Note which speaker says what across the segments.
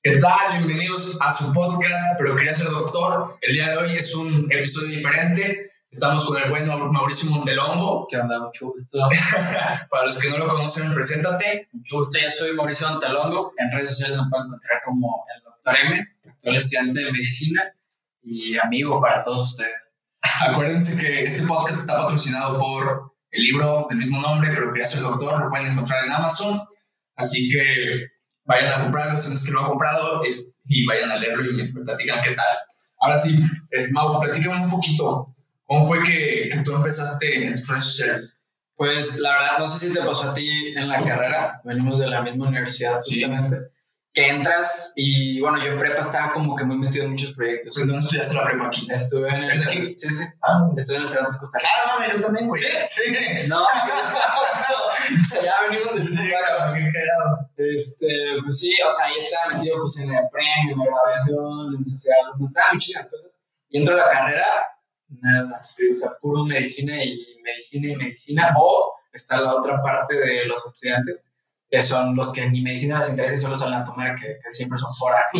Speaker 1: ¿Qué tal? Bienvenidos a su podcast, pero quería ser doctor. El día de hoy es un episodio diferente. Estamos con el buen Mauricio Montelongo.
Speaker 2: ¿Qué onda? Mucho gusto.
Speaker 1: Para los que no lo conocen, preséntate.
Speaker 2: Mucho gusto, yo soy Mauricio Montelongo. En redes sociales me pueden encontrar como el doctor M, actual estudiante de medicina y amigo para todos ustedes.
Speaker 1: Acuérdense que este podcast está patrocinado por el libro del mismo nombre, pero quería ser doctor. Lo pueden encontrar en Amazon. Así que vayan a comprarlo si no es que lo han comprado y vayan a leerlo y me platican qué tal. Ahora sí, es, Mau, platícame un poquito. ¿Cómo fue que, que, tú empezaste en tus redes sociales?
Speaker 2: Pues la verdad, no sé si te pasó a ti en la carrera, venimos de la misma universidad justamente que entras y bueno, yo en prepa estaba como que muy metido en muchos proyectos.
Speaker 1: ¿Dónde estudiaste la prepa aquí?
Speaker 2: Estuve en el...
Speaker 1: ¿Es aquí?
Speaker 2: Sí, sí. Ah. Estuve en el Cervantes Costa Rica.
Speaker 1: Ah, mami, yo también, güey.
Speaker 2: Sí, sí. No, o sea, ya venimos de
Speaker 1: Sí, callado.
Speaker 2: Este, pues sí, o sea, ahí estaba metido pues en el premio, en la grabación, en social, no estaban muchísimas cosas. Y entro a la carrera, nada más, o sea, puro medicina y medicina y medicina, o está la otra parte de los estudiantes que son los que ni medicina les interesa y solo salen a tomar, que, que siempre son por aquí,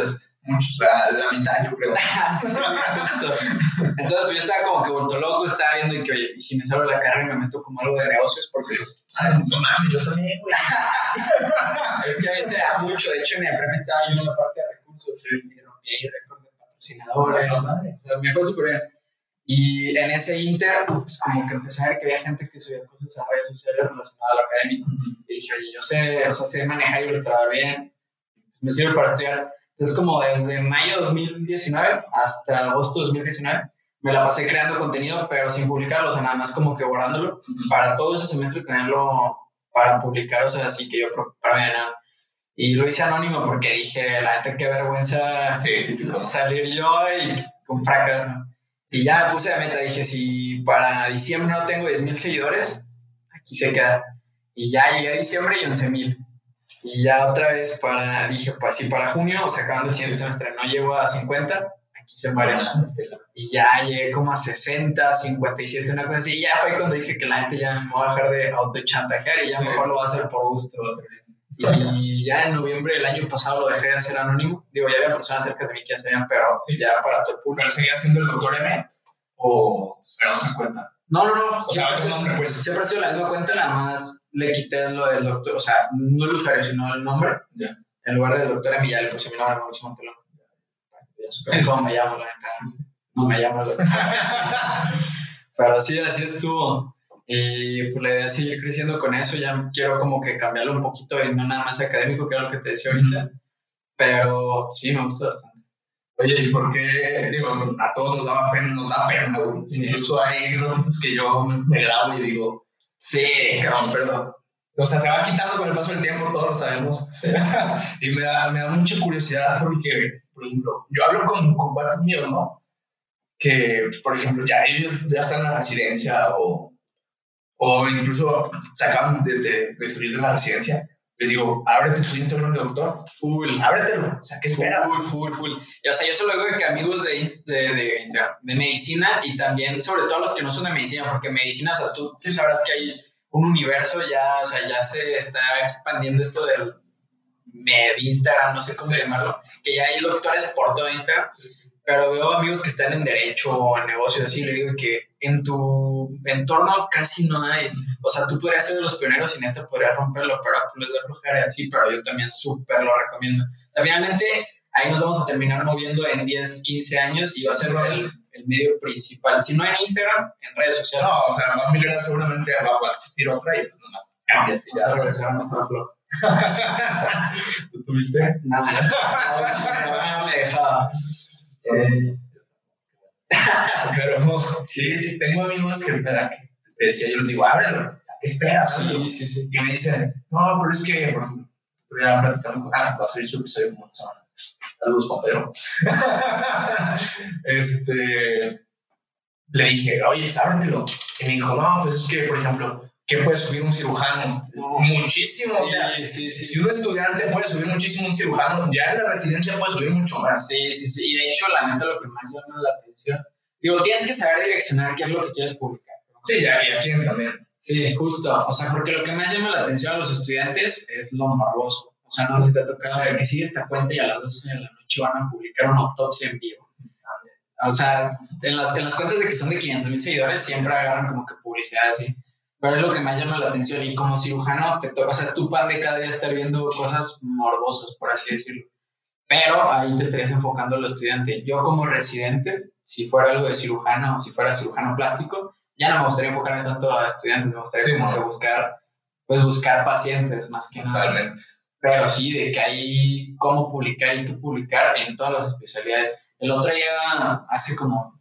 Speaker 2: veces.
Speaker 1: Muchos, la, la mitad, yo creo.
Speaker 2: Entonces, pues yo estaba como que vuelto loco, estaba viendo y que, oye, y si me salgo de la carrera y me meto como algo de negocios, porque.
Speaker 1: Ay, no mames, yo también, güey.
Speaker 2: es que a veces era mucho, de hecho, en mi premio estaba yo en la parte de recursos y rompí ahí récord de patrocinadores.
Speaker 1: No, madre.
Speaker 2: O sea, me fue súper bien. Y en ese inter, pues como que empecé a ver que había gente que subía cosas a redes sociales relacionadas a lo académico. Y dije, oye, yo sé, o sea, sé manejar y ilustrar bien, pues me sirve para estudiar. Entonces, como desde mayo de 2019 hasta agosto de 2019, me la pasé creando contenido, pero sin publicarlo, o sea, nada más como que borrándolo, para todo ese semestre tenerlo para publicar, o sea, así que yo de nada. Y lo hice anónimo porque dije, la neta, qué vergüenza
Speaker 1: sí.
Speaker 2: salir yo y con fracaso. Y ya me puse de meta, dije, si para diciembre no tengo 10.000 seguidores, aquí se queda. Y ya llegué a diciembre y 11.000. Y ya otra vez para, dije, pues si para junio, o sea, acabando el siguiente semestre, no llego a 50, aquí se muere. Y ya llegué como a 60, 57, una cosa así. Y ya fue cuando dije que la gente ya me va a dejar de autochantajear y ya
Speaker 1: Sí.
Speaker 2: mejor lo va a hacer por gusto. Y ya en noviembre del año pasado lo dejé de hacer anónimo. Digo, ya había personas cerca de mí que hacían, pero sí, ya para todo el público.
Speaker 1: ¿Pero seguías siendo el doctor M? ¿O se cuenta?
Speaker 2: No, no, no.
Speaker 1: O sea,
Speaker 2: siempre,
Speaker 1: nombre, pues.
Speaker 2: siempre ha sido la misma cuenta, nada más le quité lo del doctor, o sea, no el usuario, sino el nombre.
Speaker 1: Ya.
Speaker 2: En lugar del doctor Emi, ya le puse mi nombre, Mauricio Montelón. Ya supe cómo me llamo, la neta. No me llamo el doctor. Pero sí, así estuvo. Y pues la idea es seguir creciendo con eso. Ya quiero como que cambiarlo un poquito y no nada más académico, que era lo que te decía ahorita. Pero sí, me gusta bastante.
Speaker 1: Oye, ¿y por qué? Digo, a todos nos daba pena, nos da pena, güey. Incluso hay ratitos que yo me, grabo y digo, sí, cabrón, perdón. O sea, se va quitando con el paso del tiempo, todos lo sabemos. y me da, me da mucha curiosidad porque, por ejemplo, yo hablo con, con míos, ¿no? Que, por ejemplo, ya ellos ya están en la residencia o, o incluso se acaban de, de, de salir de la residencia. Les digo, ábrete tu Instagram de doctor,
Speaker 2: Full.
Speaker 1: ábretelo. O sea, ¿qué esperas?
Speaker 2: Full, full, full. Y, o sea, yo solo digo que amigos de, de, de Instagram, de medicina y también, sobre todo los que no son de medicina, porque medicina, o sea, tú, tú sabrás que hay un universo ya, o sea, ya se está expandiendo esto del med Instagram, no sé cómo
Speaker 1: Sí.
Speaker 2: llamarlo, que ya hay doctores por todo Instagram, pero veo amigos que están en derecho o en negocios así, le digo que en tu entorno casi no hay, o sea, tú podrías ser de los pioneros y neta podrías romperlo, pero pues, les da flojera y así, pero yo también súper lo recomiendo. O sea, finalmente ahí nos vamos a terminar moviendo en 10, 15 años y va a ser el, el medio principal. Si no en Instagram, en redes sociales.
Speaker 1: No, o sea, más millones seguramente va a existir otra y pues nomás cambias y ya.
Speaker 2: regresar a nuestro flow.
Speaker 1: ¿Tú tuviste?
Speaker 2: No, no, no me dejaba. Sí.
Speaker 1: Pero sí, sí, tengo amigos que, espera, que decía, yo les digo, ábrelo, o sea, ¿qué esperas?
Speaker 2: Sí, sí, sí.
Speaker 1: Y me dicen, no, pero es que, por ejemplo, estoy ya platicando con, ah, va a salir su episodio como semanas. Saludos, Pedro. este, le dije, oye, pues ábretelo. Y me dijo, no, pues es que, por ejemplo, ¿qué puede subir un cirujano? Muchísimo, o sea,
Speaker 2: Sí, sí, sí.
Speaker 1: si un estudiante puede subir muchísimo un cirujano, ya en la residencia puede subir mucho más.
Speaker 2: Sí, sí, sí. Y de hecho, la neta, lo que más llama la atención. Digo, tienes que saber direccionar qué es lo que quieres publicar. ¿no?
Speaker 1: Sí, ya, y aquí también.
Speaker 2: Sí, justo. O sea, porque lo que más llama la atención a los estudiantes es lo morboso. O sea, no si te ha tocado el que sigue esta cuenta y a las 12 de la noche van a publicar una autopsia en vivo. O sea, en las, en las cuentas de que son de 500 mil seguidores siempre agarran como que publicidad así. Pero es lo que más llama la atención y como cirujano te o sea, es tu pan de cada día estar viendo cosas morbosas, por así decirlo. Pero ahí te estarías enfocando al estudiante. Yo como residente, si fuera algo de cirujano o si fuera cirujano plástico, ya no me gustaría enfocarme tanto a estudiantes, me gustaría como que buscar, pues buscar pacientes más que nada.
Speaker 1: Totalmente.
Speaker 2: Pero sí, de que hay cómo publicar y qué publicar en todas las especialidades. El otro día, hace como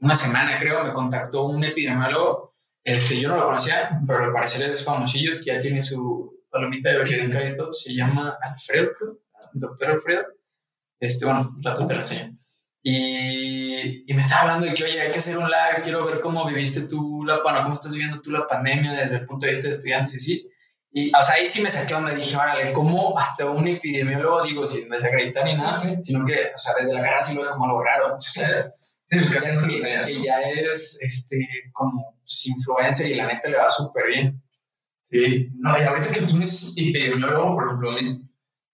Speaker 2: una semana creo, me contactó un epidemiólogo. Este, yo no lo conocía, pero al parecer es famosillo, ya tiene su palomita de verídica y todo. Se llama Alfredo, doctor Alfredo. Este, bueno, un rato te lo enseño. Y, y, me estaba hablando de que, oye, hay que hacer un live, quiero ver cómo viviste tú la, bueno, cómo estás viviendo tú la pandemia desde el punto de vista de estudiantes y sí. Y, o sea, ahí sí me saqué donde dije, órale, ¿cómo hasta un epidemiólogo, digo, sin desacreditar ni nada, sino que, o sea, desde la carrera sí lo es como algo raro. O sea, sí, pues que, que, que, ya es, este, como influencer y la neta le va súper bien.
Speaker 1: Sí, no, y ahorita que tú eres epidemiólogo, por ejemplo,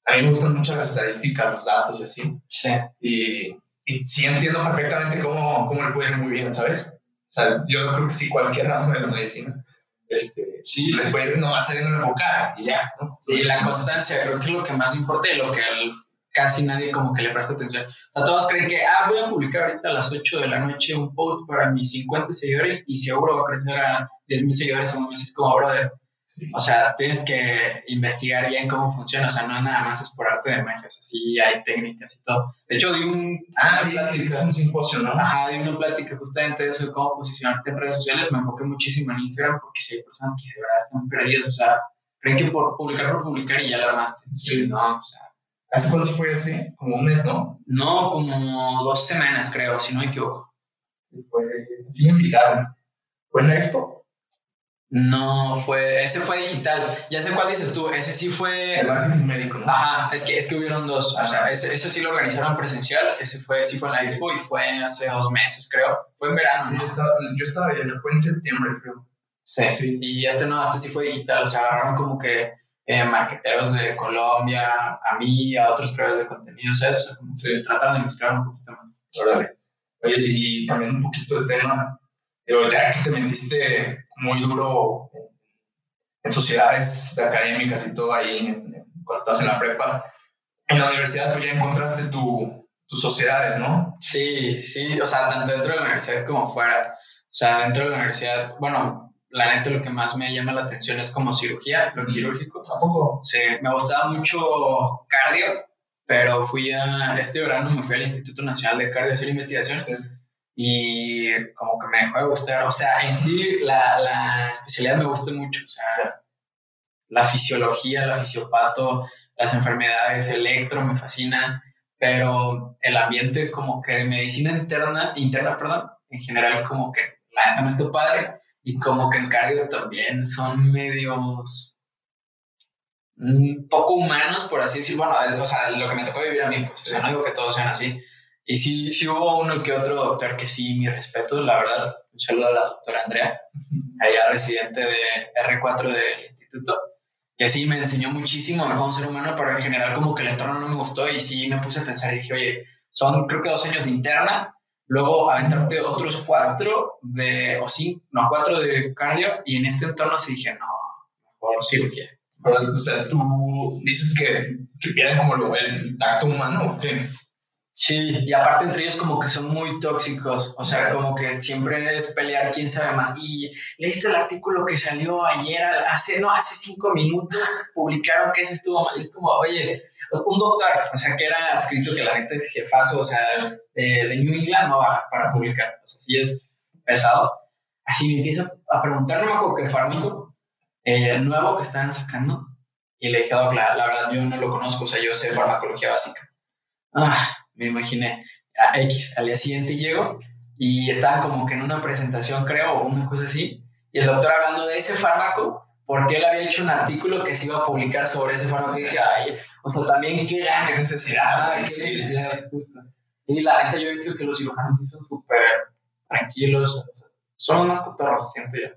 Speaker 1: a mí me gustan mucho las estadísticas, los datos y así.
Speaker 2: Sí.
Speaker 1: Y, y sí entiendo perfectamente cómo, cómo le puede ir muy bien, ¿sabes? O sea, yo creo que sí, cualquier ramo de la medicina este,
Speaker 2: sí,
Speaker 1: puede ir nomás saliendo enfocada y ya, ¿no?
Speaker 2: Sí, la constancia creo que es lo que más importa y lo que al, casi nadie como que le presta atención. O sea, todos creen que, ah, voy a publicar ahorita a las 8 de la noche un post para mis 50 seguidores y seguro va a crecer a 10 mil seguidores en un mes. Es como, brother, sí. o sea, tienes que investigar bien cómo funciona. O sea, no nada más es por arte de magia. O sea, sí hay técnicas y todo. De hecho, di un...
Speaker 1: Ah, plática, un simposio, ¿no?
Speaker 2: Ajá, di una plática justamente de eso, de cómo posicionarte en redes sociales. Me enfoqué muchísimo en Instagram porque sí hay personas que de verdad están perdidas. O sea, creen que por publicar por publicar y ya la armaste. Sí, no, o sea
Speaker 1: ¿Hace cuánto fue así? Como un mes, ¿no?
Speaker 2: No, como dos semanas, creo, si no me equivoco.
Speaker 1: Fue, sí me invitaron. ¿Fue en la expo?
Speaker 2: No, fue, ese fue digital. Ya sé cuál dices tú, ese sí fue...
Speaker 1: El marketing médico, ¿no?
Speaker 2: Ajá, es que, es que hubieron dos. O sea, ese, eso sí lo organizaron presencial, ese fue, sí fue en la expo y fue hace dos meses, creo. Fue en verano.
Speaker 1: Sí,
Speaker 2: ¿no?
Speaker 1: yo estaba, yo estaba, fue en septiembre, creo.
Speaker 2: Sí. sí. Y este no, este sí fue digital, o sea, agarraron como que eh, marqueteros de Colombia, a mí, a otros creadores de contenido. O sea, como sí. trataron de mezclar un poquito más.
Speaker 1: Órale. Oye, y también un poquito de tema, pero ya que te metiste muy duro en, sociedades académicas y todo ahí, cuando estabas en la prepa, en la universidad pues ya encontraste tu, tus sociedades, ¿no?
Speaker 2: Sí, sí, o sea, tanto dentro de la universidad como fuera. O sea, dentro de la universidad, bueno, la neta lo que más me llama la atención es como cirugía, lo quirúrgico.
Speaker 1: ¿Tampoco?
Speaker 2: Sí, me gustaba mucho cardio, pero fui a, este verano me fui al Instituto Nacional de Cardio a hacer investigación sí. y como que me dejó de gustar, o sea, en sí la, la especialidad me gusta mucho, o sea, la fisiología, la fisiopato, las enfermedades, electro me fascina, pero el ambiente como que de medicina interna, interna, perdón, en general como que la neta no está padre y como que en cardio también son medios un poco humanos, por así decirlo. Bueno, o sea, lo que me tocó vivir a mí, pues, o sea, no digo que todos sean así. Y sí, sí hubo uno que otro doctor que sí, mi respeto, la verdad. Un saludo a la doctora Andrea, allá residente de R4 del instituto, que sí me enseñó muchísimo a cómo ser humano, pero en general como que el entorno no me gustó y sí me puse a pensar y dije, oye, son creo que dos años de interna, luego aventarte otros cuatro de, o sí, no, cuatro de cardio, y en este entorno sí dije, no, mejor cirugía.
Speaker 1: Pero, o sea, tú dices que, que pierden como lo, el tacto humano, ¿o qué?
Speaker 2: Sí, y aparte entre ellos como que son muy tóxicos, o sea, como que siempre es pelear quién sabe más. Y leíste el artículo que salió ayer, hace, no, hace cinco minutos, publicaron que ese estuvo mal. Es como, oye, un doctor, o sea, que era escrito que la neta es jefazo, o sea, de, de New England no baja para publicar, o sea, sí es pesado. Así me empieza a preguntar, no me acuerdo qué fármaco eh, nuevo que están sacando, y le dije, oh, claro, la verdad, yo no lo conozco, o sea, yo sé farmacología básica. Ah, me imaginé, a X, al día siguiente llego, y estaban como que en una presentación, creo, o una cosa así, y el doctor hablando de ese fármaco, porque él había hecho un artículo que se iba a publicar sobre ese fármaco, y dije, ay, o sea, también qué gran necesidad. Qué necesidad, sí. justo. Y la neta, yo he visto que los cirujanos sí son súper tranquilos. Son más cotorros, siento yo.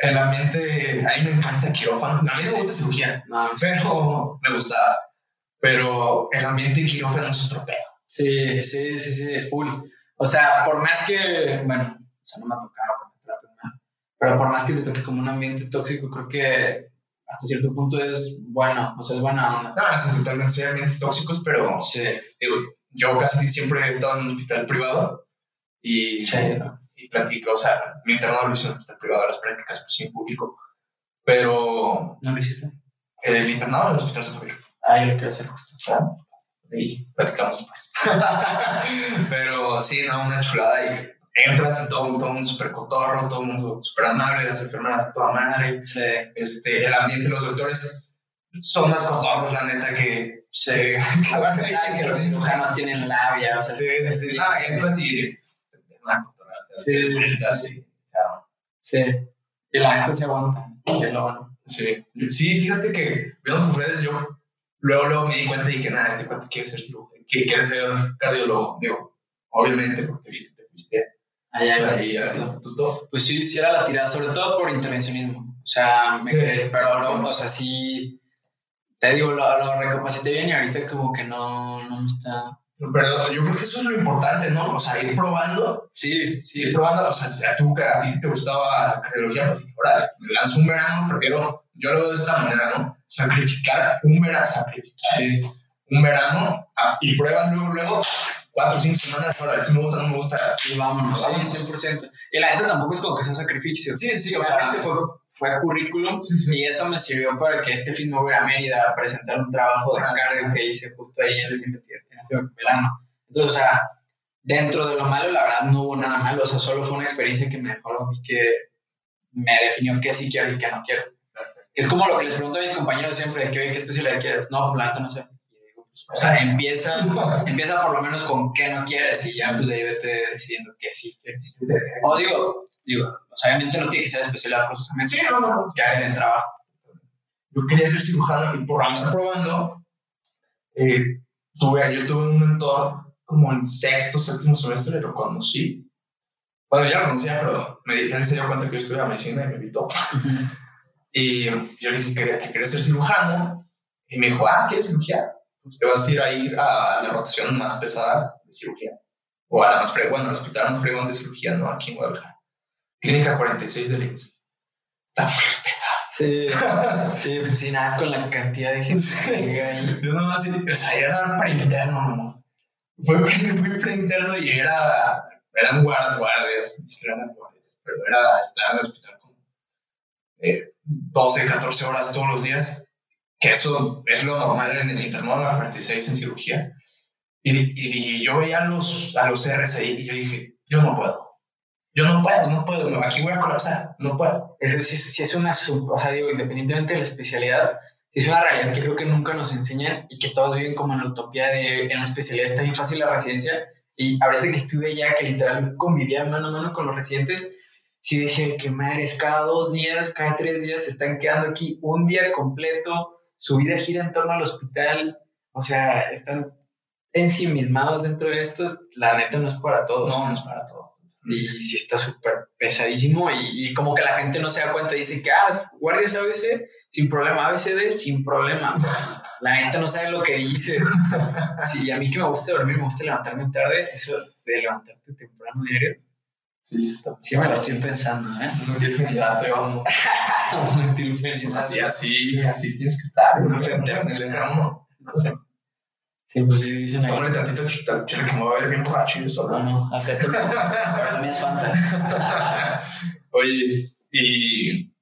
Speaker 1: El ambiente, a mí me encanta quirófano. A mí me gusta cirugía,
Speaker 2: No,
Speaker 1: pero me gustaba. Pero el ambiente quirófano es otro pedo.
Speaker 2: Sí, sí, sí, sí, full. O sea, por más que, bueno, o sea, no me ha tocado que me traten mal, pero por más que te toque como un ambiente tóxico, creo que hasta cierto punto es bueno, o sea, es buena onda.
Speaker 1: No, es totalmente, sí, ambientes tóxicos, pero
Speaker 2: Sí,
Speaker 1: digo, yo casi siempre he estado en un hospital privado y,
Speaker 2: sí,
Speaker 1: y platico, o sea, mi internado lo hice en un hospital privado, las prácticas pues en público, pero
Speaker 2: ¿no lo hiciste?
Speaker 1: el internado en el hospital San Javier.
Speaker 2: Ah, yo lo quiero hacer justo.
Speaker 1: y platicamos después. Pero sí, no, una chulada y entras y todo, todo el mundo súper cotorro, todo el mundo súper amable, las enfermeras toda madre,
Speaker 2: Sí,
Speaker 1: este, el ambiente, los doctores son más cotorros, la neta, que...
Speaker 2: sí.
Speaker 1: que-
Speaker 2: Aparte saben que los cirujanos tienen labia, o sea,
Speaker 1: Sí, sí, sí, entras y... Es una cotorrada,
Speaker 2: Sí, sí,
Speaker 1: sí.
Speaker 2: Y la neta se aguanta, que lo bueno.
Speaker 1: Sí, sí, fíjate que viendo tus redes, yo luego, luego me di cuenta y dije, nada, este cuate quiere ser cirujano, quiere ser cardiólogo. Digo, obviamente, porque vi que te fuiste
Speaker 2: Allá
Speaker 1: ahí al instituto.
Speaker 2: Pues sí, sí era la tirada, sobre todo por intervencionismo. O sea, me
Speaker 1: Sí.
Speaker 2: pero no, o sea, sí, te digo, lo, lo recapacité bien y ahorita como que no, no me está...
Speaker 1: Pero yo creo que eso es lo importante, ¿no? O sea, ir probando,
Speaker 2: Sí, sí,
Speaker 1: ir probando, o sea, si a, tú, a ti te gustaba la cardiología, pues ahora me lanzo un verano, prefiero, yo lo veo de esta manera, ¿no? Sacrificar un verano, sacrificar
Speaker 2: sí,
Speaker 1: un verano a- y pruebas luego, luego, cuatro o cinco semanas, ahora, si me gusta, no me gusta.
Speaker 2: y vámonos,
Speaker 1: Vámonos.
Speaker 2: sí, 100%. Y la neta tampoco es como que sea un sacrificio.
Speaker 1: Sí, sí,
Speaker 2: Obviamente fue, fue currículum
Speaker 1: Sí, sí.
Speaker 2: y eso me sirvió para que este fin me hubiera a Mérida a presentar un trabajo de
Speaker 1: Ah.
Speaker 2: cardio que hice justo ahí en esa investigación, en ese verano. Entonces, o sea, dentro de lo malo, la verdad no hubo nada malo, o sea, solo fue una experiencia que me dejó a mí que me definió qué sí quiero y qué no quiero. Es como lo que les pregunto a mis compañeros siempre, ¿qué, qué especialidad quieres? No, pues la neta no sé. O sea, empieza, empieza por lo menos con qué no quieres y ya pues de ahí vete decidiendo qué sí quieres. O digo, digo, o sea, obviamente no tiene que ser especialidad forzosamente.
Speaker 1: Sí, no, no.
Speaker 2: Que hagan el trabajo.
Speaker 1: yo quería ser cirujano y por andar probando, eh, tuve, yo tuve un mentor como en sexto, séptimo semestre, lo conocí. Bueno, ya lo conocía, pero me dije, él se dio cuenta que yo estudiaba medicina y me invitó. Y yo le dije que quería, que quería ser cirujano. Y me dijo, ah, ¿quieres cirugía? Pues te vas a ir a ir a la rotación más pesada de cirugía. O a la más fregona, bueno, al hospital más fregón de cirugía, ¿no? Aquí en Guadalajara. Clínica 46 del IMSS. Está muy pesada.
Speaker 2: Sí, sí, pues sí, nada, es con la cantidad de gente que llega ahí.
Speaker 1: Yo nomás, sí, o sea, era preinterno, no, no. Fue, fue preinterno y era, eran guard- guardias, ni siquiera eran guardias, pero era estar en el hospital como eh, 12, 14 horas todos los días, que eso es lo normal en el internado, la 46 en cirugía. Y, y, yo veía a los, a los ahí y yo dije, yo no puedo. Yo no puedo, no puedo, aquí voy a colapsar, no puedo.
Speaker 2: Eso sí, sí es una, sub- o sea, digo, independientemente de la especialidad, es una realidad que creo que nunca nos enseñan y que todos viven como en la utopía de en la especialidad está bien fácil la residencia. Y ahorita que estuve allá, que literal convivía mano a mano con los residentes, sí dije que madres, cada dos días, cada tres días se están quedando aquí un día completo, su vida gira en torno al hospital, o sea, están ensimismados dentro de esto, la neta no es para todos.
Speaker 1: No, no es para todos.
Speaker 2: Y sí está súper pesadísimo y, y como que la gente no se da cuenta y dice que, ah, guardias ABC, sin problema, ABCD, sin problema. La gente no sabe lo que dice. Sí, y a mí que me gusta dormir, me gusta levantarme tarde, eso de levantarte temprano diario,
Speaker 1: Sí, sí, está.
Speaker 2: sí me lo estoy pensando, ¿eh?
Speaker 1: No infinidad, te vamos.
Speaker 2: Mentir feliz.
Speaker 1: Pues así, así, así tienes que estar.
Speaker 2: Una
Speaker 1: No en el uno.
Speaker 2: Sí, pues sí, dicen ahí.
Speaker 1: Tómale tantito chile que me va a ver bien borracho yo
Speaker 2: No,
Speaker 1: solo.
Speaker 2: no, acá te Pero también es Fanta.
Speaker 1: Oye, y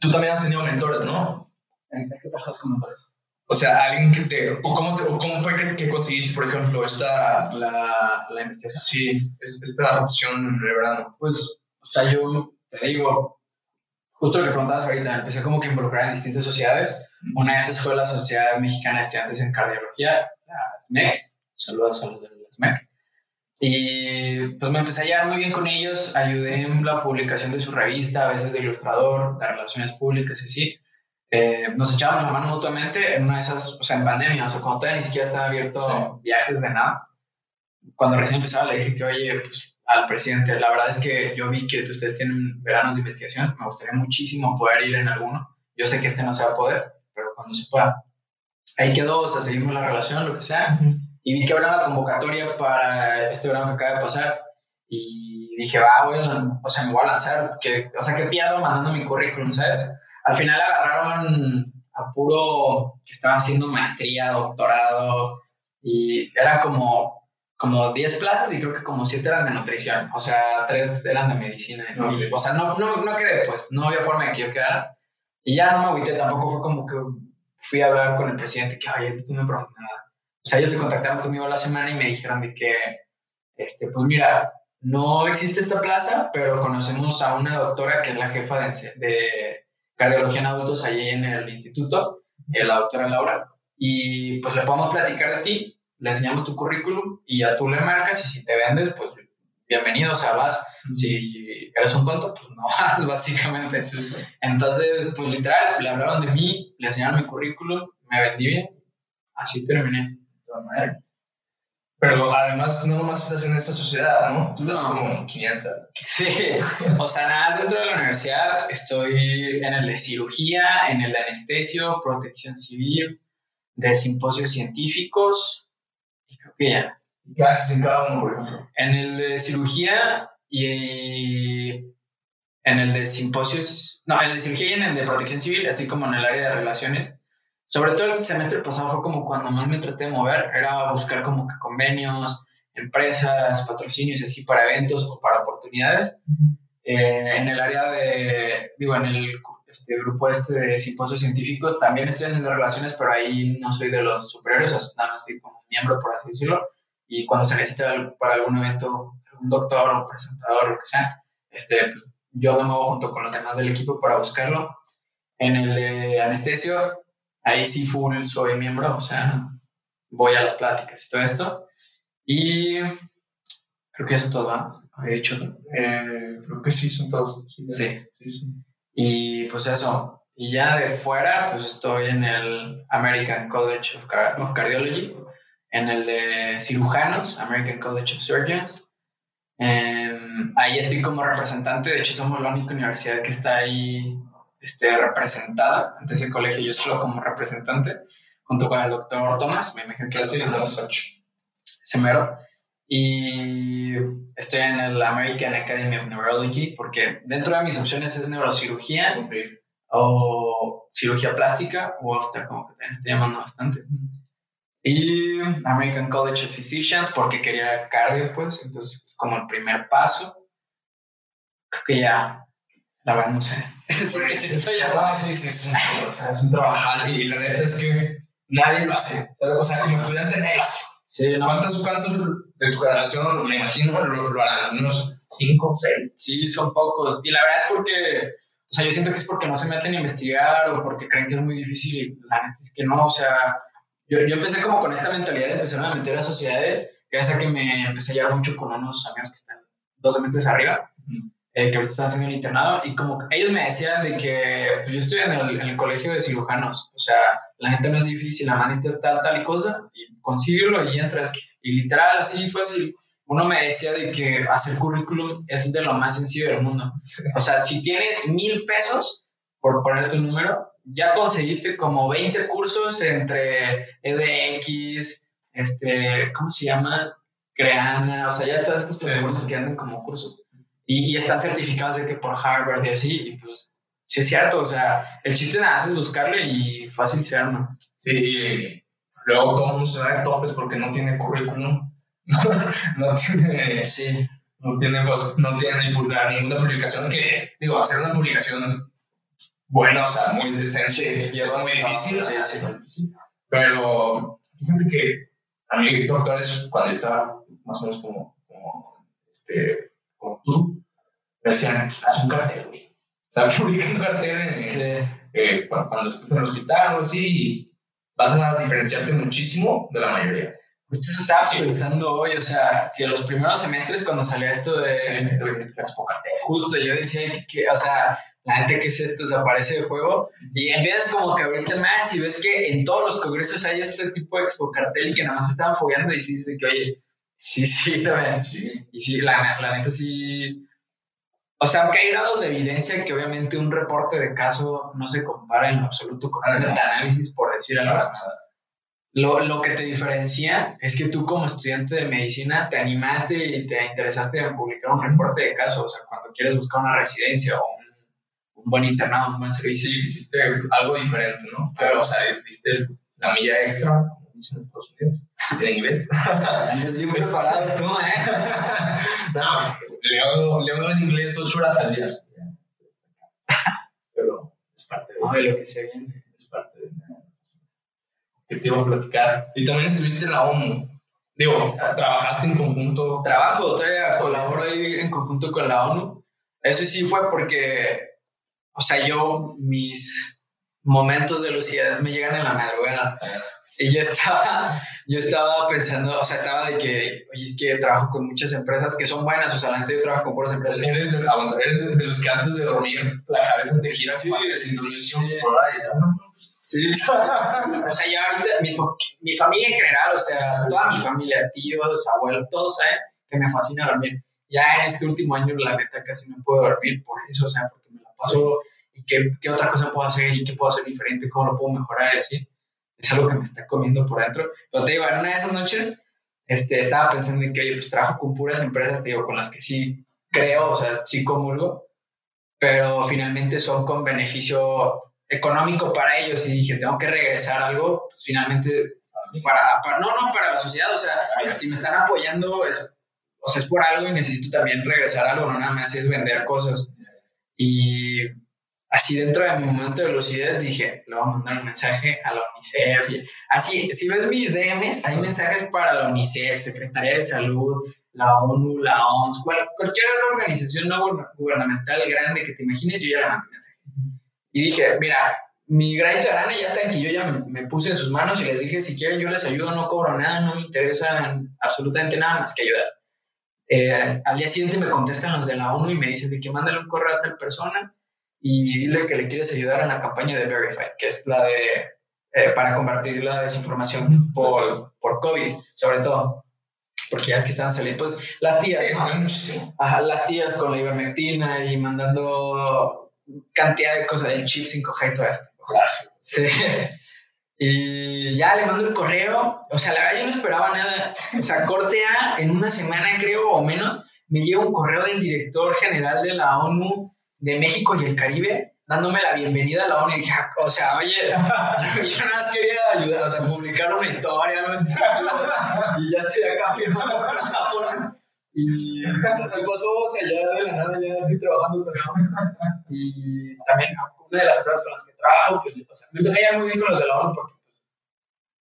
Speaker 1: tú también has tenido mentores, ¿no?
Speaker 2: ¿En qué trabajas como mentores?
Speaker 1: O sea, alguien que te. ¿O cómo, te, o cómo fue que, que conseguiste, por ejemplo, esta.
Speaker 2: La, la investigación.
Speaker 1: Sí, es- esta rotación el verano?
Speaker 2: Pues, o sea, yo te digo, justo lo que preguntabas ahorita, empecé como que involucrar en distintas sociedades. Una de esas fue la Sociedad Mexicana de Estudiantes en Cardiología, la SMEC. Saludos a los de la SMEC. Y pues me empecé a llevar muy bien con ellos, ayudé en la publicación de su revista, a veces de ilustrador, de relaciones públicas y así. Eh, nos echábamos la mano mutuamente en una de esas, o sea, en pandemia, o sea, cuando todavía ni siquiera estaba abierto
Speaker 1: Sí.
Speaker 2: viajes de nada. cuando recién empezaba le dije que, oye, pues al presidente, la verdad es que yo vi que ustedes tienen veranos de investigación, me gustaría muchísimo poder ir en alguno. Yo sé que este no se va a poder, pero cuando se pueda. Ahí quedó, o sea, seguimos la relación, lo que sea. Y vi que habrá una convocatoria para este verano que acaba de pasar. Y dije, va, voy o sea, me voy a lanzar. Que, o sea, que pierdo mandando mi currículum, ¿sabes? Al final agarraron a puro que estaba haciendo maestría, doctorado, y era como, como 10 plazas y creo que como 7 eran de nutrición, o sea, 3 eran de medicina. o sea, no, no, no quedé, pues, no había forma de que yo quedara. Y ya no me agüité, tampoco fue como que fui a hablar con el presidente que, oye, tú me nada. O sea, ellos se contactaron conmigo la semana y me dijeron de que, este, pues mira, no existe esta plaza, pero conocemos a una doctora que es la jefa de, de cardiología en adultos allí en el instituto, eh, la doctora Laura, y pues le podemos platicar de ti, le enseñamos tu currículum y ya tú le marcas y si te vendes, pues bienvenido, o sea, vas, si eres un tonto, pues no vas, básicamente. Entonces, pues literal, le hablaron de mí, le enseñaron mi currículum, me vendí bien, así terminé.
Speaker 1: Pero además no nomás estás en esa sociedad, ¿no? Estás como 500.
Speaker 2: Sí, o sea, nada, dentro de la universidad estoy en el de cirugía, en el de anestesio, protección civil, de simposios científicos, y creo que ya.
Speaker 1: ¿Qué haces en cada uno, por ejemplo?
Speaker 2: En el de cirugía y en el de simposios, no, en el de cirugía y en el de protección civil estoy como en el área de relaciones sobre todo el semestre pasado fue como cuando más me traté de mover, era buscar como que convenios, empresas, patrocinios y así para eventos o para oportunidades. Eh, en el área de, digo, en el este, grupo este de simposios científicos también estoy en relaciones, pero ahí no soy de los superiores, o sea, más estoy como miembro, por así decirlo. Y cuando se necesita para algún evento, algún doctor o presentador, lo que sea, este, pues, yo me muevo junto con los demás del equipo para buscarlo. En el de anestesio, ahí sí full soy miembro, o sea, voy a las pláticas y todo esto. Y creo que eso todo, ¿va? Había dicho
Speaker 1: eh, creo que sí, son todos.
Speaker 2: Sí, sí. Y pues eso. Y ya de fuera, pues estoy en el American College of, Cardiology, en el de cirujanos, American College of Surgeons. Em, ahí estoy como representante, de hecho somos la única universidad que está ahí este, representada ante ese colegio, yo solo como representante, junto con el doctor Thomas, me imagino que
Speaker 1: es
Speaker 2: Semero. Y estoy en el American Academy of Neurology porque dentro de mis opciones es neurocirugía o cirugía plástica o hasta como que también estoy llamando bastante. Y American College of Physicians porque quería cardio, pues, entonces como el primer paso. Creo que ya, la verdad no sé.
Speaker 1: sí, que sí, sí, sí, es un, o sea, es un trabajar y la neta es que nadie lo hace. O sea, como estudiante nadie lo hace. Sí, no. ¿Cuántos, ¿Cuántos de tu generación, me imagino, lo, harán? ¿Unos cinco, seis?
Speaker 2: Sí, son pocos. Y la verdad es porque, o sea, yo siento que es porque no se meten a investigar o porque creen que es muy difícil y la neta es que no, o sea, yo, yo empecé como con esta mentalidad de empezar a meter a sociedades, gracias a que me empecé a llevar mucho con unos amigos que están dos meses arriba. Eh, que ahorita están haciendo un internado, y como ellos me decían de que pues, yo estoy en el, en el, colegio de cirujanos, o sea, la gente no es difícil, la manista está tal y cosa, y consíguelo y entras. Y literal, así fácil. Uno me decía de que hacer currículum es de lo más sencillo del mundo. O sea, si tienes mil pesos, por poner tu número, ya conseguiste como 20 cursos entre EDX, este, ¿cómo se llama? Creana, o sea, ya todas estas plataformas que andan como cursos y, están certificados de que por Harvard y así, y pues sí es cierto, o sea, el chiste nada es buscarle y fácil se arma.
Speaker 1: Sí, luego todo el mundo se da de topes porque no tiene currículum, no tiene, sí. no tiene, pues, no tiene ninguna publicación que, digo, hacer una publicación buena, o sea, muy decente, y es muy difícil, sí, sí. pero fíjate que a mí doctores cuando estaba más o menos como, como este, como tú, decían, haz un cartel, güey. O sea, publica un cartel eh, cuando, estés en el hospital o así, vas a diferenciarte muchísimo de la mayoría.
Speaker 2: Justo estaba pensando hoy, o sea, que los primeros semestres cuando salía esto de, sí, Expo Cartel, justo yo decía que, o sea, la gente que es esto, se aparece de juego y empiezas como que abrirte más y ves que en todos los congresos hay este tipo de Expo Cartel y que nada más estaban fogueando y dices que, oye, Sí, sí, también.
Speaker 1: Sí.
Speaker 2: Y sí, la, la neta sí. O sea, aunque hay grados de evidencia que obviamente un reporte de caso no se compara en absoluto con un metaanálisis, por decir algo.
Speaker 1: Nada.
Speaker 2: Lo, lo que te diferencia es que tú como estudiante de medicina te animaste y te interesaste en publicar un reporte de caso, o sea, cuando quieres buscar una residencia o un, un buen internado, un buen servicio.
Speaker 1: Sí, hiciste algo diferente, ¿no? Pero, o sea, diste la milla extra, como dicen en Estados Unidos, en inglés.
Speaker 2: Andas bien preparado tú, ¿eh?
Speaker 1: no, leo, leo en inglés ocho horas al día. Pero es parte de,
Speaker 2: No, de lo que se viene.
Speaker 1: es parte de que te iba a platicar. Y también estuviste en la ONU. Digo, trabajaste en conjunto.
Speaker 2: Trabajo, todavía colaboro ahí en conjunto con la ONU. Eso sí fue porque, o sea, yo, mis momentos de lucidez me llegan en la madrugada. Y yo estaba, yo estaba pensando, o sea, estaba de que, oye, es que trabajo con muchas empresas que son buenas, o sea, la neta yo trabajo con puras empresas.
Speaker 1: Eres de, aguanta, eres de los que antes de dormir la cabeza te gira
Speaker 2: Sí,
Speaker 1: 400 mil
Speaker 2: sí.
Speaker 1: por y estás, ¿no?
Speaker 2: Sí. O sea, ya ahorita, mi, mi familia en general, o sea, toda mi familia, tíos, abuelos, todos saben que me fascina dormir. Ya en este último año, la neta, casi no puedo dormir por eso, o sea, porque me la paso y qué, qué otra cosa puedo hacer y qué puedo hacer diferente, cómo lo puedo mejorar y así. Es algo que me está comiendo por dentro. Pero te digo, en una de esas noches este, estaba pensando en que, oye, pues trabajo con puras empresas, te digo, con las que sí creo, o sea, sí comulgo, pero finalmente son con beneficio económico para ellos y dije, tengo que regresar algo, pues, finalmente, para, para, no, no, para la sociedad, o sea, si me están apoyando, es, o sea, es por algo y necesito también regresar algo, no nada más es vender cosas. Y así dentro de mi momento de lucidez dije, le voy a mandar un mensaje a la UNICEF. Así, si ves mis DMs, hay mensajes para la UNICEF, Secretaría de Salud, la ONU, la OMS, cual- cualquier organización no guberna- gubernamental grande que te imagines, yo ya le mandé mensaje. Y dije, mira, mi granito de arena ya está en que yo ya me, me puse en sus manos y les dije, si quieren yo les ayudo, no cobro nada, no me interesa absolutamente nada más que ayudar. Eh, al día siguiente me contestan los de la ONU y me dicen de que mándale un correo a tal persona y dile que le quieres ayudar en la campaña de Verified, que es la de eh, para combatir la desinformación por, por COVID, sobre todo. Porque ya es que están saliendo, pues las tías,
Speaker 1: Sí,
Speaker 2: ¿no? Ajá, las tías con la ivermectina y mandando cantidad de cosas del chip 5G y todo esto. Sí. Y ya le mando el correo. O sea, la verdad yo no esperaba nada. O sea, corte A, en una semana creo o menos, me llega un correo del director general de la ONU de México y el Caribe dándome la bienvenida a la ONU. Y dije, o sea, oye, yo nada más quería ayudar, o sea, publicar una historia, no sé. Y ya estoy acá firmando con la ONU. Y así pasó, o sea, ya de la nada ya estoy trabajando con la. Y también una de las empresas con las que trabajo, pues, o sea, me empecé a llevar muy bien con los de la ONU porque pues,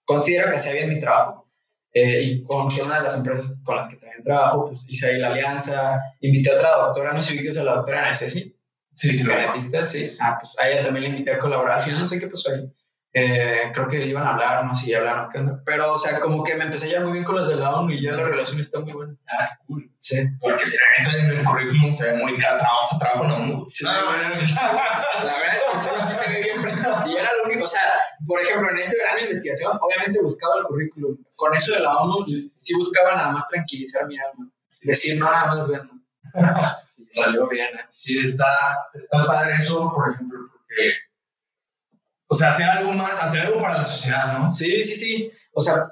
Speaker 2: considero que hacía bien mi trabajo. Eh, y con, una de las empresas con las que también trabajo, pues hice ahí la alianza, invité a otra doctora, no sé si ubiques a la doctora Ana Ceci,
Speaker 1: Sí, sí,
Speaker 2: sí. Ah, pues a ella también la invité a colaborar. Al final no sé qué pasó ahí. Eh, creo que iban a hablar, no sé si hablaron. Pero, o sea, como que me empecé a llevar muy bien con los de la ONU y ya la relación está muy buena.
Speaker 1: Ah, cool.
Speaker 2: Sí.
Speaker 1: Porque si neta en el currículum se ve muy caro trabajo, trabajo en ONU.
Speaker 2: Sí.
Speaker 1: No, no, no.
Speaker 2: La verdad es que sí se ve bien fresco. Y era lo único, o sea, por ejemplo, en este verano de investigación, obviamente buscaba el currículum. Con eso de la ONU, sí, sí buscaba nada más tranquilizar mi alma. Decir, no, nada más ven. Y salió bien, ¿eh?
Speaker 1: Sí, está, está padre eso, por ejemplo, porque. O sea, hacer algo más, hacer algo para la sociedad, ¿no?
Speaker 2: Sí, sí, sí. O sea,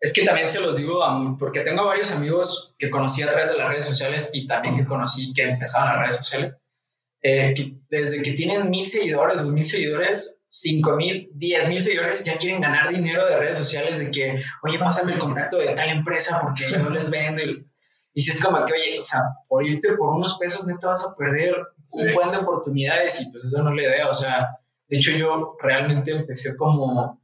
Speaker 2: es que también se los digo a porque tengo varios amigos que conocí a través de las redes sociales y también que conocí que empezaron las redes sociales. eh, que desde que tienen mil seguidores, dos mil seguidores, cinco mil, diez mil seguidores, ya quieren ganar dinero de redes sociales de que, oye, pásame el contacto de tal empresa porque yo les vendo. el-". Y si es como que, oye, o sea, por irte por unos pesos, neta vas a perder
Speaker 1: Sí.
Speaker 2: un buen de oportunidades y pues eso no le idea. O sea, de hecho yo realmente empecé como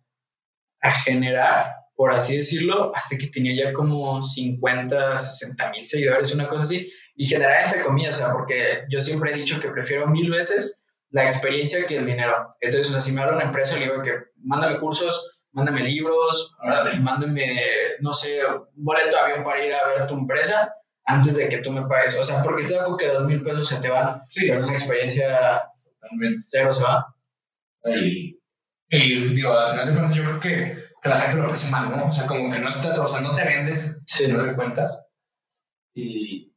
Speaker 2: a generar, por así decirlo, hasta que tenía ya como 50, 60 mil seguidores, una cosa así. Y generar entre comillas, o sea, porque yo siempre he dicho que prefiero mil veces la experiencia que el dinero. Entonces, o sea, si me habla una empresa, le digo que mándame cursos, mándame libros, mándame, no sé, boleto de avión para ir a ver tu empresa antes de que tú me pagues. O sea, porque estoy acuerdo que dos mil pesos se te van,
Speaker 1: Sí.
Speaker 2: pero una experiencia
Speaker 1: Totalmente.
Speaker 2: cero se va.
Speaker 1: Y, y digo, al final de cuentas, yo creo que que la gente lo aprecia mal, ¿no? O sea, como que no está, o sea, no te vendes si no le cuentas. Y,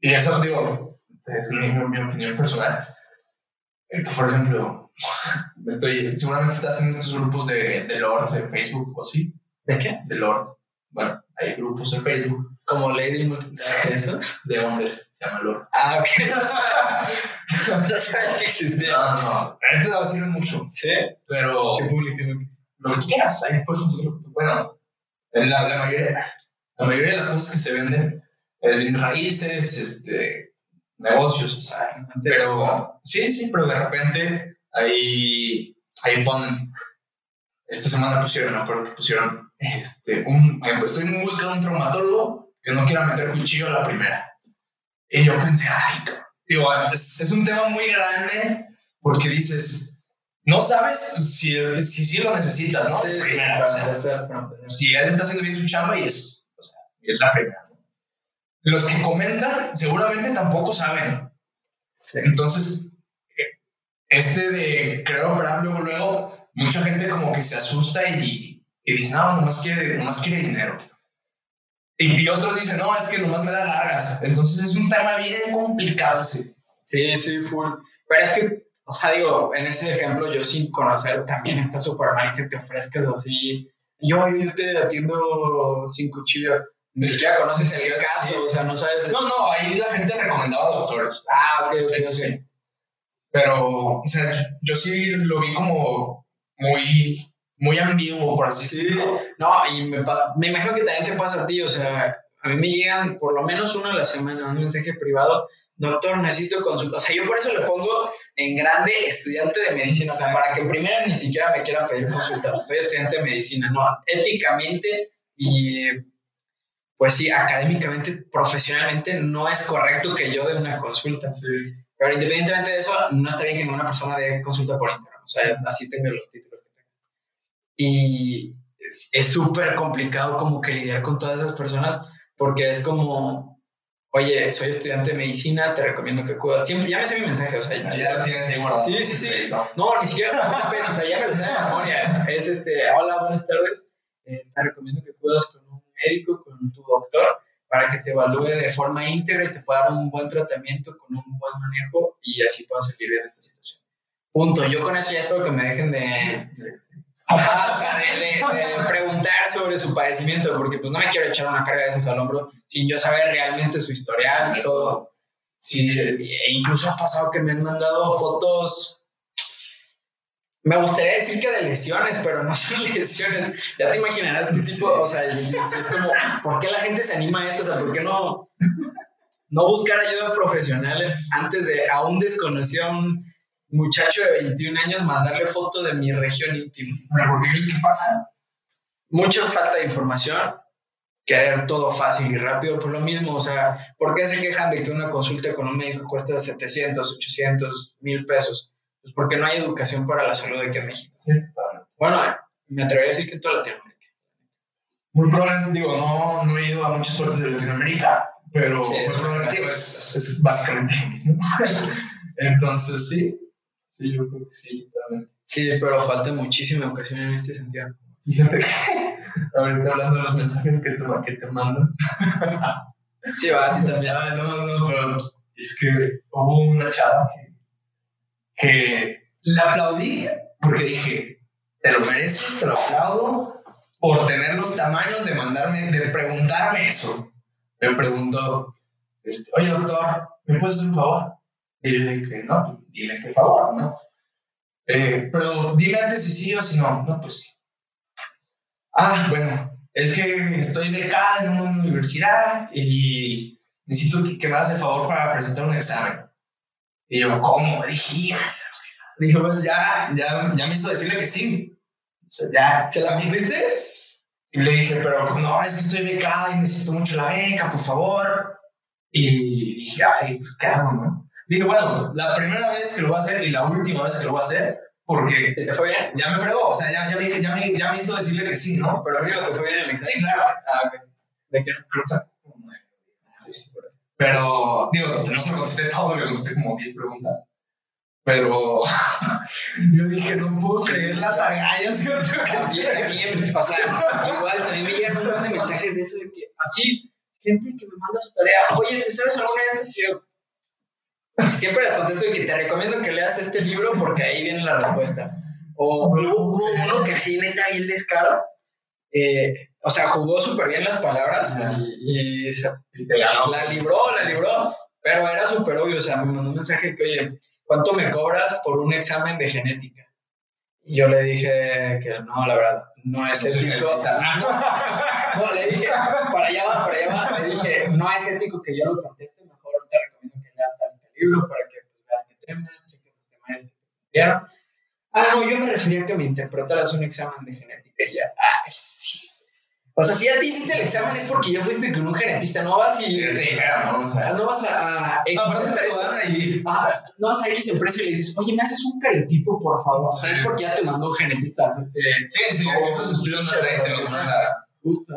Speaker 1: y eso, digo, es mi, mi opinión personal. Eh, por ejemplo, estoy, seguramente estás en estos grupos de, de Lord de Facebook o así.
Speaker 2: ¿De qué?
Speaker 1: De Lord. Bueno, hay grupos en Facebook
Speaker 2: Como Lady Multi- ¿Eso?
Speaker 1: de hombres, se llama Lord.
Speaker 2: Ah, ok. no sabía que existía.
Speaker 1: No, no, antes lo sirve mucho,
Speaker 2: ¿Sí?
Speaker 1: pero
Speaker 2: ¿Qué publican?
Speaker 1: lo que tú quieras, ahí puedes conseguir lo que tú Bueno, en la, la, mayoría, la mayoría de las cosas que se venden, el raíces, este, negocios, o sea, pero sí, sí, pero de repente ahí, ahí ponen, esta semana pusieron, me acuerdo que pusieron, este, un, estoy en busca de un traumatólogo que no quiera meter cuchillo a la primera. Y yo pensé, ay, digo, es, es un tema muy grande porque dices, no sabes si, si, si lo necesitas, ¿no?
Speaker 2: Sí, sí,
Speaker 1: Primera,
Speaker 2: para
Speaker 1: o sea,
Speaker 2: empezar.
Speaker 1: si él está haciendo bien su chamba y es, o sea, y es la primera. ¿no? Los que comentan seguramente tampoco saben.
Speaker 2: Sí.
Speaker 1: Entonces, eh, este de querer operar luego, luego, mucha gente como que se asusta y, y dice, no, nomás quiere, nomás quiere dinero. Y, y otros dicen, no, es que nomás me da largas. Entonces es un tema bien complicado ese.
Speaker 2: Sí, sí, full. Pero es que, o sea, digo, en ese ejemplo, yo sin conocer, también está súper mal que te ofrezcas así. Yo, yo te atiendo sin cuchillo. Ni siquiera conoces
Speaker 1: Sí,
Speaker 2: el
Speaker 1: sí.
Speaker 2: caso, o sea, no sabes.
Speaker 1: No, no, ahí la gente recomendaba doctores.
Speaker 2: Ah, ok, ok,
Speaker 1: Sí,
Speaker 2: ok.
Speaker 1: sí. Pero, o sea, yo sí lo vi como muy, muy ambiguo, por así
Speaker 2: Sí,
Speaker 1: decirlo.
Speaker 2: no, y me pasa, me imagino que también te pasa a ti, o sea, a mí me llegan por lo menos una a la semana un mensaje privado, doctor, necesito consulta, o sea, yo por eso le pongo en grande estudiante de medicina, o sea, para que primero ni siquiera me quiera pedir consulta, soy estudiante de medicina, no, éticamente y pues sí, académicamente, profesionalmente, no es correcto que yo dé una consulta. Pero independientemente de eso, no está bien que ninguna persona dé consulta por Instagram. O sea, así tenga los títulos. Y es súper complicado como que lidiar con todas esas personas porque es como, oye, soy estudiante de medicina, te recomiendo que acudas. Siempre, ya me sé mi mensaje, o sea,
Speaker 1: Ya, ya lo tienes ahí guardado.
Speaker 2: Sí, sí, sí.
Speaker 1: No.
Speaker 2: Ni siquiera, o sea, ya me lo sé de memoria. Es este, hola, buenas tardes. Eh, te recomiendo que acudas con un médico, con tu doctor, para que te evalúe de forma íntegra y te pueda dar un buen tratamiento con un buen manejo y así puedas salir bien de esta situación. Punto. Yo con eso ya espero que me dejen de, Ajá, o sea, de, de- de preguntar sobre su padecimiento, porque pues no me quiero echar una carga de esas al hombro sin yo saber realmente su historial y todo. Sí, e incluso ha pasado que me han mandado fotos. Me gustaría decir que de lesiones, pero no son lesiones. Ya te imaginarás qué tipo, o sea, es como, ¿por qué la gente se anima a esto? O sea, ¿por qué no, no buscar ayuda profesional antes de a un desconocido, a un muchacho de 21 años, mandarle foto de mi región íntima?
Speaker 1: Pero ¿por qué crees que pasa?
Speaker 2: mucha falta de información, querer todo fácil y rápido por lo mismo, o sea, ¿por qué se quejan de que una consulta con un médico cuesta 700, 800, mil pesos? Pues porque no hay educación para la salud aquí en México.
Speaker 1: Sí, totalmente.
Speaker 2: Bueno, me atrevería a decir que en toda Latinoamérica.
Speaker 1: Muy probablemente, digo, no, no he ido a muchas partes de Latinoamérica, pero
Speaker 2: Sí, es
Speaker 1: básicamente lo mismo. Entonces, sí, sí, yo creo que sí, totalmente.
Speaker 2: Sí, pero falta muchísima educación en este sentido.
Speaker 1: Fíjate que ahorita hablando de los mensajes que te, que te mandan.
Speaker 2: Sí, va, a ti también.
Speaker 1: Ah, no, no, pero es que hubo una chava que, que la aplaudí porque dije, te lo mereces, te lo aplaudo por tener los tamaños de mandarme, de preguntarme eso. Me preguntó, este, oye doctor, ¿me puedes hacer un favor? Yo dije, no, dime qué favor, ¿no? Eh, pero dime antes si sí o si no. No, pues sí. Ah, bueno, es que estoy becada en una universidad y necesito que, que me hagas el favor para presentar un examen. Y yo, ¿cómo? Dije. Dijo, "Pues ya, ya, ya me hizo decirle que sí. O sea, ya.
Speaker 2: ¿Se la viste?
Speaker 1: Y le dije, pero no, es que estoy becada y necesito mucho la beca, por favor. Y dije, ay, pues, ¿qué no? Dije, bueno, la primera vez que lo voy a hacer y la última vez que lo voy a hacer, porque
Speaker 2: ¿Te fue bien?
Speaker 1: ya me fregó, o sea, ya, ya, me, ya, me, ya me hizo decirle que sí, ¿no?
Speaker 2: Pero amigo, ¿te fue bien el examen?
Speaker 1: Sí, claro.
Speaker 2: Ah, ok. ¿De qué?
Speaker 1: Pero, o sea. Sí, sí, ahí. Pero, digo, no se lo contesté todo, le contesté como 10 preguntas. Pero yo dije, no puedo creer las agallas que
Speaker 2: También, o sea, igual también me llegan un montón de mensajes de eso, de que así, gente que me manda su tarea, oye, ¿te sabes alguna de estas? Siempre les contesto y que te recomiendo que leas este libro porque ahí viene la respuesta. O hubo uno que sí, neta, bien descaro. Eh, o sea, jugó súper bien las palabras y, y se, la libró, la libró, pero era súper obvio. O sea, me mandó un mensaje que, oye, ¿cuánto me cobras por un examen de genética? Y yo le dije que no, la verdad, no es ético. No, le dije, para allá va, para allá va. Le dije, no es ético que yo lo conteste, mejor te recomiendo que leas este libro para que pues, veas qué temas, cheques los temas que te enviaron. Ah, no, yo me refería a que me interpretaras un examen de genética y ya, ah, sí. O sea, si ya te hiciste el examen es porque ya fuiste con un genetista, no vas y.
Speaker 1: no,
Speaker 2: vas a, X
Speaker 1: No,
Speaker 2: vas a X empresa y le dices, oye, me haces un cariotipo, por favor.
Speaker 1: Sí.
Speaker 2: ¿Sabes por qué ya te mandó un genetista?
Speaker 1: Sí, sí, esos estudios no te los.
Speaker 2: Justo.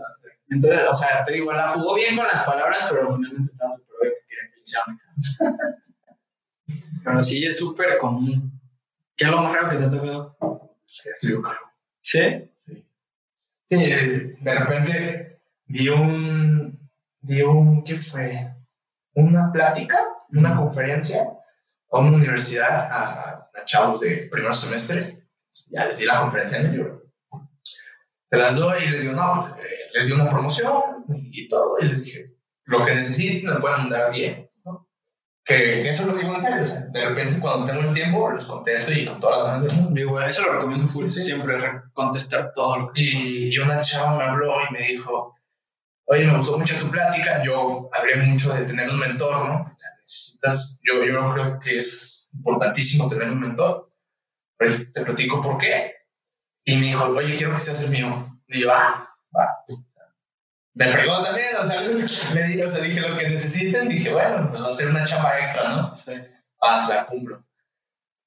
Speaker 2: Entonces, o sea, te digo, la jugó bien con las palabras, pero finalmente estaba súper obvio que quería que le hiciera un examen. pero sí, es súper común. ¿Qué es lo más raro que te ha tocado?
Speaker 1: Sí,
Speaker 2: ¿Sí?
Speaker 1: Sí, de repente vi un, vi un, ¿qué fue? Una plática, una conferencia a una universidad a, a chavos de primeros semestres. Ya les di la conferencia en el libro. Te las doy y les digo, no, eh, les di una promoción y todo, y les dije, lo que necesiten me pueden mandar bien. Que, que eso lo digo en serio, o sea, de repente cuando tengo el tiempo los contesto y con todas las ganas del mundo.
Speaker 2: Digo, eso lo recomiendo full,
Speaker 1: Sí.
Speaker 2: siempre re- contestar todo lo que
Speaker 1: Y, y una chava me habló y me dijo, oye, me gustó mucho tu plática, yo hablé mucho de tener un mentor, ¿no? O sea, necesitas, yo, yo creo que es importantísimo tener un mentor, pero te platico por qué. Y me dijo, oye, quiero que seas el mío. Y yo, ah. Me fregó también, o sea, le dije, o sea, dije lo que necesiten, dije, bueno, pues va a ser una chamba extra, ¿no?
Speaker 2: Sí.
Speaker 1: Vas, la cumplo.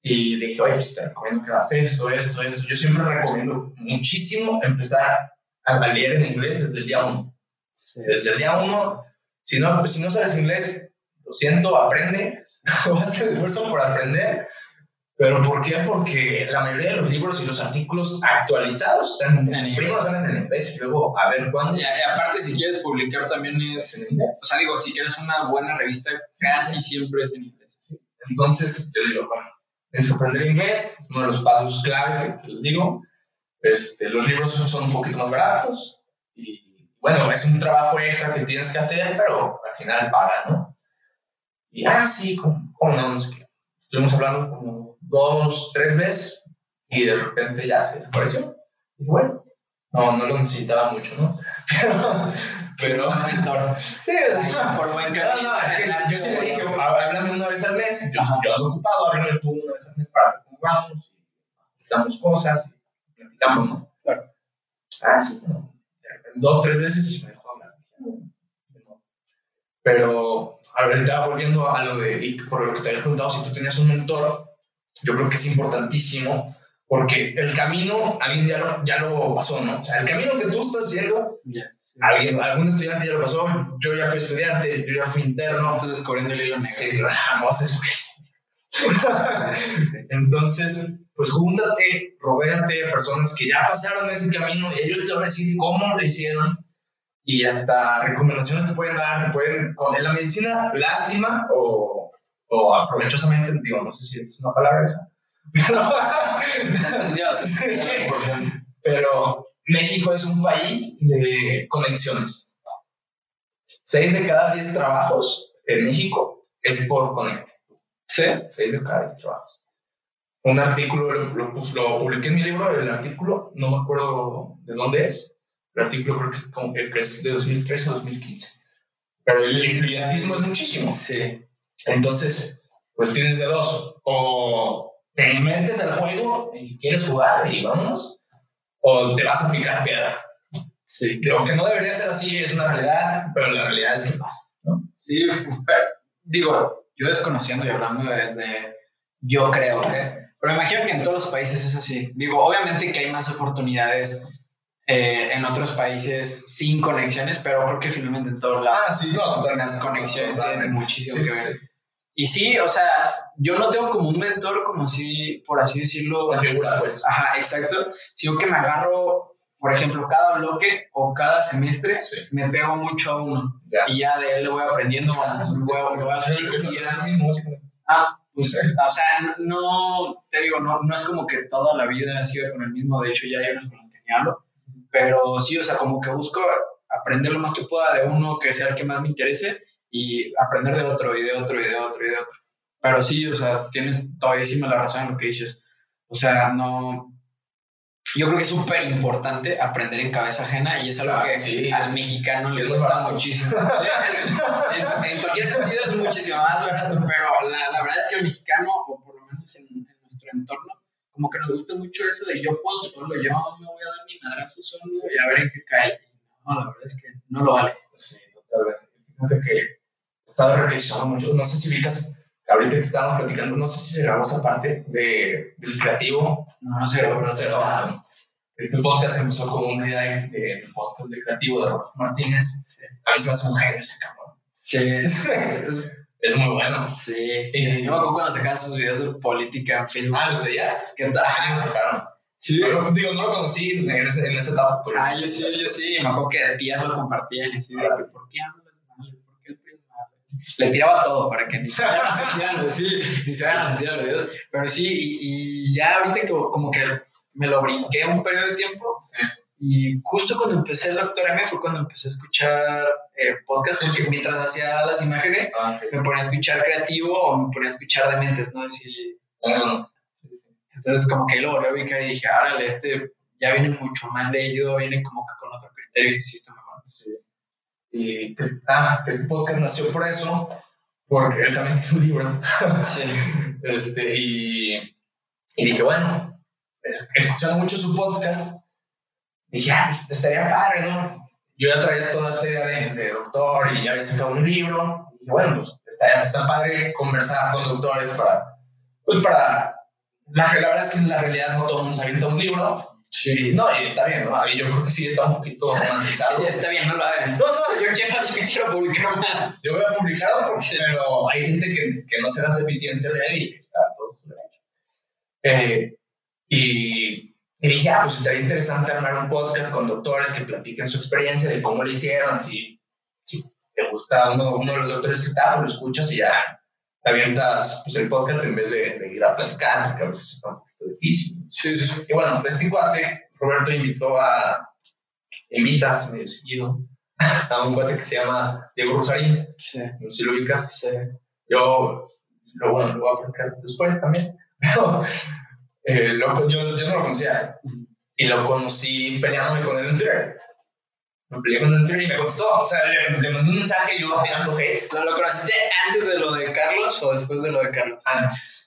Speaker 1: Y dije, oye, pues te recomiendo que hagas esto, esto, esto. Yo siempre recomiendo muchísimo empezar a leer en inglés desde el día uno. Desde el día uno, si no, si no sabes inglés, lo siento, aprende, a hacer el esfuerzo por aprender. ¿Pero por qué? Porque la mayoría de los libros y los artículos actualizados están en
Speaker 2: inglés.
Speaker 1: Primero están en inglés y luego a ver cuándo.
Speaker 2: Y, y aparte, si quieres publicar también es
Speaker 1: en inglés.
Speaker 2: O sea, digo, si quieres una buena revista, casi siempre es en inglés.
Speaker 1: Entonces, yo digo, bueno, es aprender inglés, uno de los pasos clave que, que les digo. Este, los libros son, un poquito más baratos y, bueno, es un trabajo extra que tienes que hacer, pero al final paga, ¿no? Y, ah, sí, ¿cómo, cómo no? Sé qué. Estuvimos hablando como dos, tres veces y de repente ya se desapareció. Y bueno, no, no lo necesitaba mucho, ¿no? Pero, pero,
Speaker 2: Mentor.
Speaker 1: sí,
Speaker 2: por buen
Speaker 1: no,
Speaker 2: camino.
Speaker 1: no, es que yo sí le dije, háblame una vez al mes, yo, yo ando ocupado, háblame tú una vez al mes para ver cómo vamos, estamos cosas, y platicamos, ¿no?
Speaker 2: Claro.
Speaker 1: Ah, sí, no. De repente, dos, tres veces y me dejó hablar. No. Pero ahorita volviendo a lo de, y por lo que te había preguntado, si tú tenías un mentor, yo creo que es importantísimo porque el camino alguien ya lo, ya lo pasó, ¿no? O sea, el camino que tú estás yendo,
Speaker 2: Ya, sí.
Speaker 1: alguien, algún estudiante ya lo pasó, yo ya fui estudiante, yo ya fui interno,
Speaker 2: Estoy descubriendo el hilo.
Speaker 1: Sí, vamos. Entonces, pues júntate, rodéate de personas que ya pasaron ese camino y ellos te van a decir cómo lo hicieron y hasta recomendaciones te pueden dar, te pueden, con en la medicina, lástima o, o aprovechosamente, digo, no sé si es una palabra esa,
Speaker 2: Dios,
Speaker 1: Sí. pero México es un país de conexiones. Seis de cada diez trabajos en México es por conecte.
Speaker 2: Sí.
Speaker 1: seis de cada diez trabajos. Un artículo, lo, lo, lo publiqué en mi libro, el artículo, no me acuerdo de dónde es, el artículo creo que, como que es de 2013 o 2015. Pero el influyentismo es muchísimo.
Speaker 2: Sí.
Speaker 1: Entonces, pues tienes de dos. O te metes al juego y quieres jugar y vámonos, o te vas a picar piedra.
Speaker 2: Sí.
Speaker 1: Lo que no debería ser así es una realidad, pero la realidad es que pasa. ¿no?
Speaker 2: Sí, pero, digo, yo desconociendo y hablando desde, yo creo que, pero imagino que en todos los países es así. Digo, obviamente que hay más oportunidades eh, en otros países sin conexiones, pero creo que finalmente en todos lados
Speaker 1: Ah, sí, no,
Speaker 2: las conexiones tienen muchísimo
Speaker 1: Sí,
Speaker 2: que
Speaker 1: sí,
Speaker 2: ver. Y sí, o sea, yo no tengo como un mentor, como así, por así decirlo.
Speaker 1: Una figura, pues.
Speaker 2: Ajá, exacto. Sino que me agarro, por ejemplo, cada bloque o cada semestre,
Speaker 1: Sí.
Speaker 2: me pego mucho a uno.
Speaker 1: Ya.
Speaker 2: Y ya de él le voy aprendiendo, me voy, a- me voy a hacer
Speaker 1: lo.
Speaker 2: Ah, pues,
Speaker 1: Sí.
Speaker 2: o sea, no, te digo, no, no es como que toda la vida ha sido con el mismo, de hecho ya hay unos con los que ni hablo, pero sí, o sea, como que busco aprender lo más que pueda de uno que sea el que más me interese y aprender de otro y de otro y de otro y de otro. Pero sí, o sea, tienes todavía la razón en lo que dices. O sea, no... Yo creo que es súper importante aprender en cabeza ajena y es algo
Speaker 1: Ah,
Speaker 2: que
Speaker 1: sí.
Speaker 2: al mexicano le cuesta muchísimo. En, en cualquier sentido es muchísimo más barato, pero la, la verdad es que el mexicano, o por lo menos en, en nuestro entorno, como que nos gusta mucho eso de yo puedo solo, yo me voy a dar mi madrazo solo y a ver en qué cae. No, la verdad es que no lo vale.
Speaker 1: Sí, totalmente. Fíjate que estado reflexionando mucho. No sé si ubicas, ahorita que estábamos platicando, no sé si se grabó esa parte de, del creativo.
Speaker 2: No, no sé.
Speaker 1: Pero no se grabó. Este podcast empezó como una idea de, de podcast de creativo de Rodolfo Martínez. A mí se me hace un genio ese cabrón.
Speaker 2: Sí, es,
Speaker 1: Es muy bueno.
Speaker 2: sí.
Speaker 1: Y-
Speaker 2: Yo me acuerdo cuando sacaban sus videos de política en Facebook.
Speaker 1: Ah, ¿los veías?
Speaker 2: ¿Qué tal?
Speaker 1: A mí me tocaron.
Speaker 2: Sí.
Speaker 1: Digo, no lo conocí en ese, en esa etapa. pero-
Speaker 2: Ah, yo sí, yo sí. Me acuerdo que de tías lo compartían y así de que, ¿por qué hablas mal? ¿Por qué el PRI es malo? Le tiraba todo para que ni se vayan a sentir, sí, ni se vayan a sentir los videos. Pero sí, y, y ya ahorita que como que me lo brinqué un periodo de tiempo
Speaker 1: Sí.
Speaker 2: y justo cuando empecé el Doctor M fue cuando empecé a escuchar eh, podcasts, mientras hacía las imágenes
Speaker 1: Ah,
Speaker 2: me ponía a escuchar creativo o me ponía a escuchar de mentes, ¿no?
Speaker 1: Sí, sí.
Speaker 2: entonces como que lo vi que dije, árale, este ya viene mucho más leído, viene como que con otro criterio y. Sí.
Speaker 1: Y que- ah, este podcast nació por eso, porque él también tiene un libro.
Speaker 2: Sí.
Speaker 1: Este, y, y dije, bueno, es- escuchando mucho su podcast, dije, ah, estaría padre, ¿no? Yo ya traía toda esta idea de, de doctor y ya había sacado un libro. Y dije, bueno, pues estaría, está padre conversar con doctores para, pues para, la, la verdad es que en la realidad no todo el mundo se avienta un libro.
Speaker 2: Sí.
Speaker 1: No, y está bien, ¿no? Y yo creo que sí está un poquito romantizado.
Speaker 2: Está bien, no lo hagan.
Speaker 1: No, no,
Speaker 2: Yo quiero, yo quiero publicar más.
Speaker 1: yo voy a publicarlo, porque- pero hay gente que, que no será suficiente leer y está todo su derecho. Eh, y, y dije, ah, pues estaría interesante armar un podcast con doctores que platiquen su experiencia de cómo lo hicieron, si, si te gusta uno, uno de los doctores que está, pues lo escuchas y ya te avientas pues, el podcast en vez de, de ir a platicar, porque a veces está un difícil.
Speaker 2: Sí, sí.
Speaker 1: Y bueno, este cuate, Roberto invitó a, invita medio seguido, a un cuate que se llama Diego Rosarín,
Speaker 2: Sí.
Speaker 1: no sé si lo ubicas.
Speaker 2: Sí.
Speaker 1: Yo, lo bueno, lo voy a platicar después también, pero eh, lo- yo, yo no lo conocía y lo conocí peleándome con él en Twitter. Me peleé con él en Twitter y me contestó. O sea, le, le mandé un mensaje yo tirando hate
Speaker 2: ¿Lo, ¿Lo conociste antes de lo de Carlos o después de lo de Carlos?
Speaker 1: antes.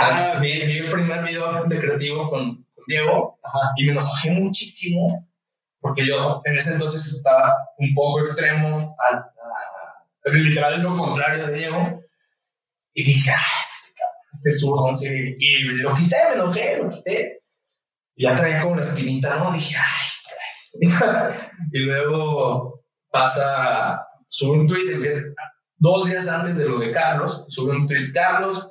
Speaker 2: Ah,
Speaker 1: Antes vi, vi el primer video de creativo con, con Diego
Speaker 2: Ajá.
Speaker 1: y me enojé muchísimo porque yo en ese entonces estaba un poco extremo, a, a- literal lo contrario de Diego, y dije, ah, este, cabrón, este zurdo, sé, y lo quité, me enojé, lo quité, y ya traía como la espinita, ¿no? Dije, ay, caray. y luego pasa, sube un tweet, empieza, dos días antes de lo de Carlos, sube un tweet Carlos,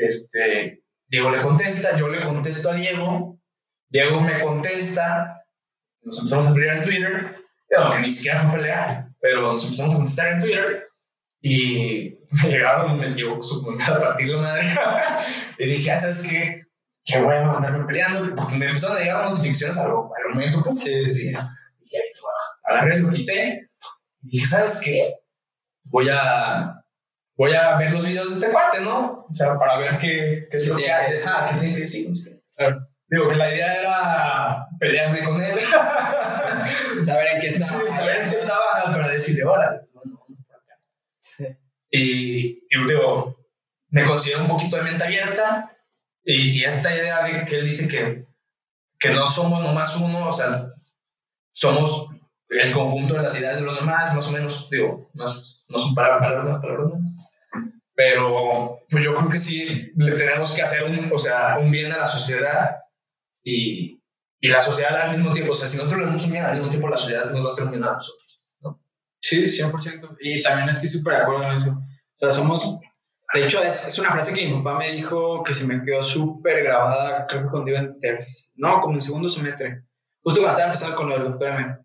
Speaker 1: este, Diego le contesta, yo le contesto a Diego, Diego me contesta, nos empezamos a pelear en Twitter, aunque ni siquiera fue pelear, pero nos empezamos a contestar en Twitter y me llegaron, me llegó su a partir la madre y dije, ah, ¿sabes qué? Qué bueno andarme peleando, porque me empezaron a llegar notificaciones a lo, a lo menso, pues.
Speaker 2: Sí, sí.
Speaker 1: Dije, "Ay, qué bueno". agarré, lo quité y dije, ¿sabes qué? Voy a, voy a ver los videos de este cuate, ¿no? O sea, para ver qué, qué es
Speaker 2: ¿Qué
Speaker 1: lo que
Speaker 2: decir?
Speaker 1: ah, qué tiene que decir.
Speaker 2: Claro.
Speaker 1: Digo que la idea era pelearme con él.
Speaker 2: Saber en qué
Speaker 1: Sí,
Speaker 2: está.
Speaker 1: saber en qué estaba para decirle, órale, bueno, vamos por acá.
Speaker 2: Sí.
Speaker 1: Y, y digo, me considero un poquito de mente abierta y, y esta idea de que él dice que, que no somos nomás uno, o sea, somos el conjunto de las ideas de los demás, más o menos, digo, no, son para- palabras más, palabras menos. Pero pues yo creo que sí le tenemos que hacer un, o sea, un bien a la sociedad y, y la sociedad al mismo tiempo, o sea, si nosotros le hacemos un bien al mismo tiempo, la sociedad nos va a hacer un bien a nosotros.
Speaker 2: Sí, 100%. Y también estoy súper de acuerdo en eso. O sea, somos, De hecho, es, es, una frase que mi papá me dijo que se me quedó súper grabada, creo que cuando iba en tercer, no, como en segundo semestre, justo cuando estaba empezando con el doctor M.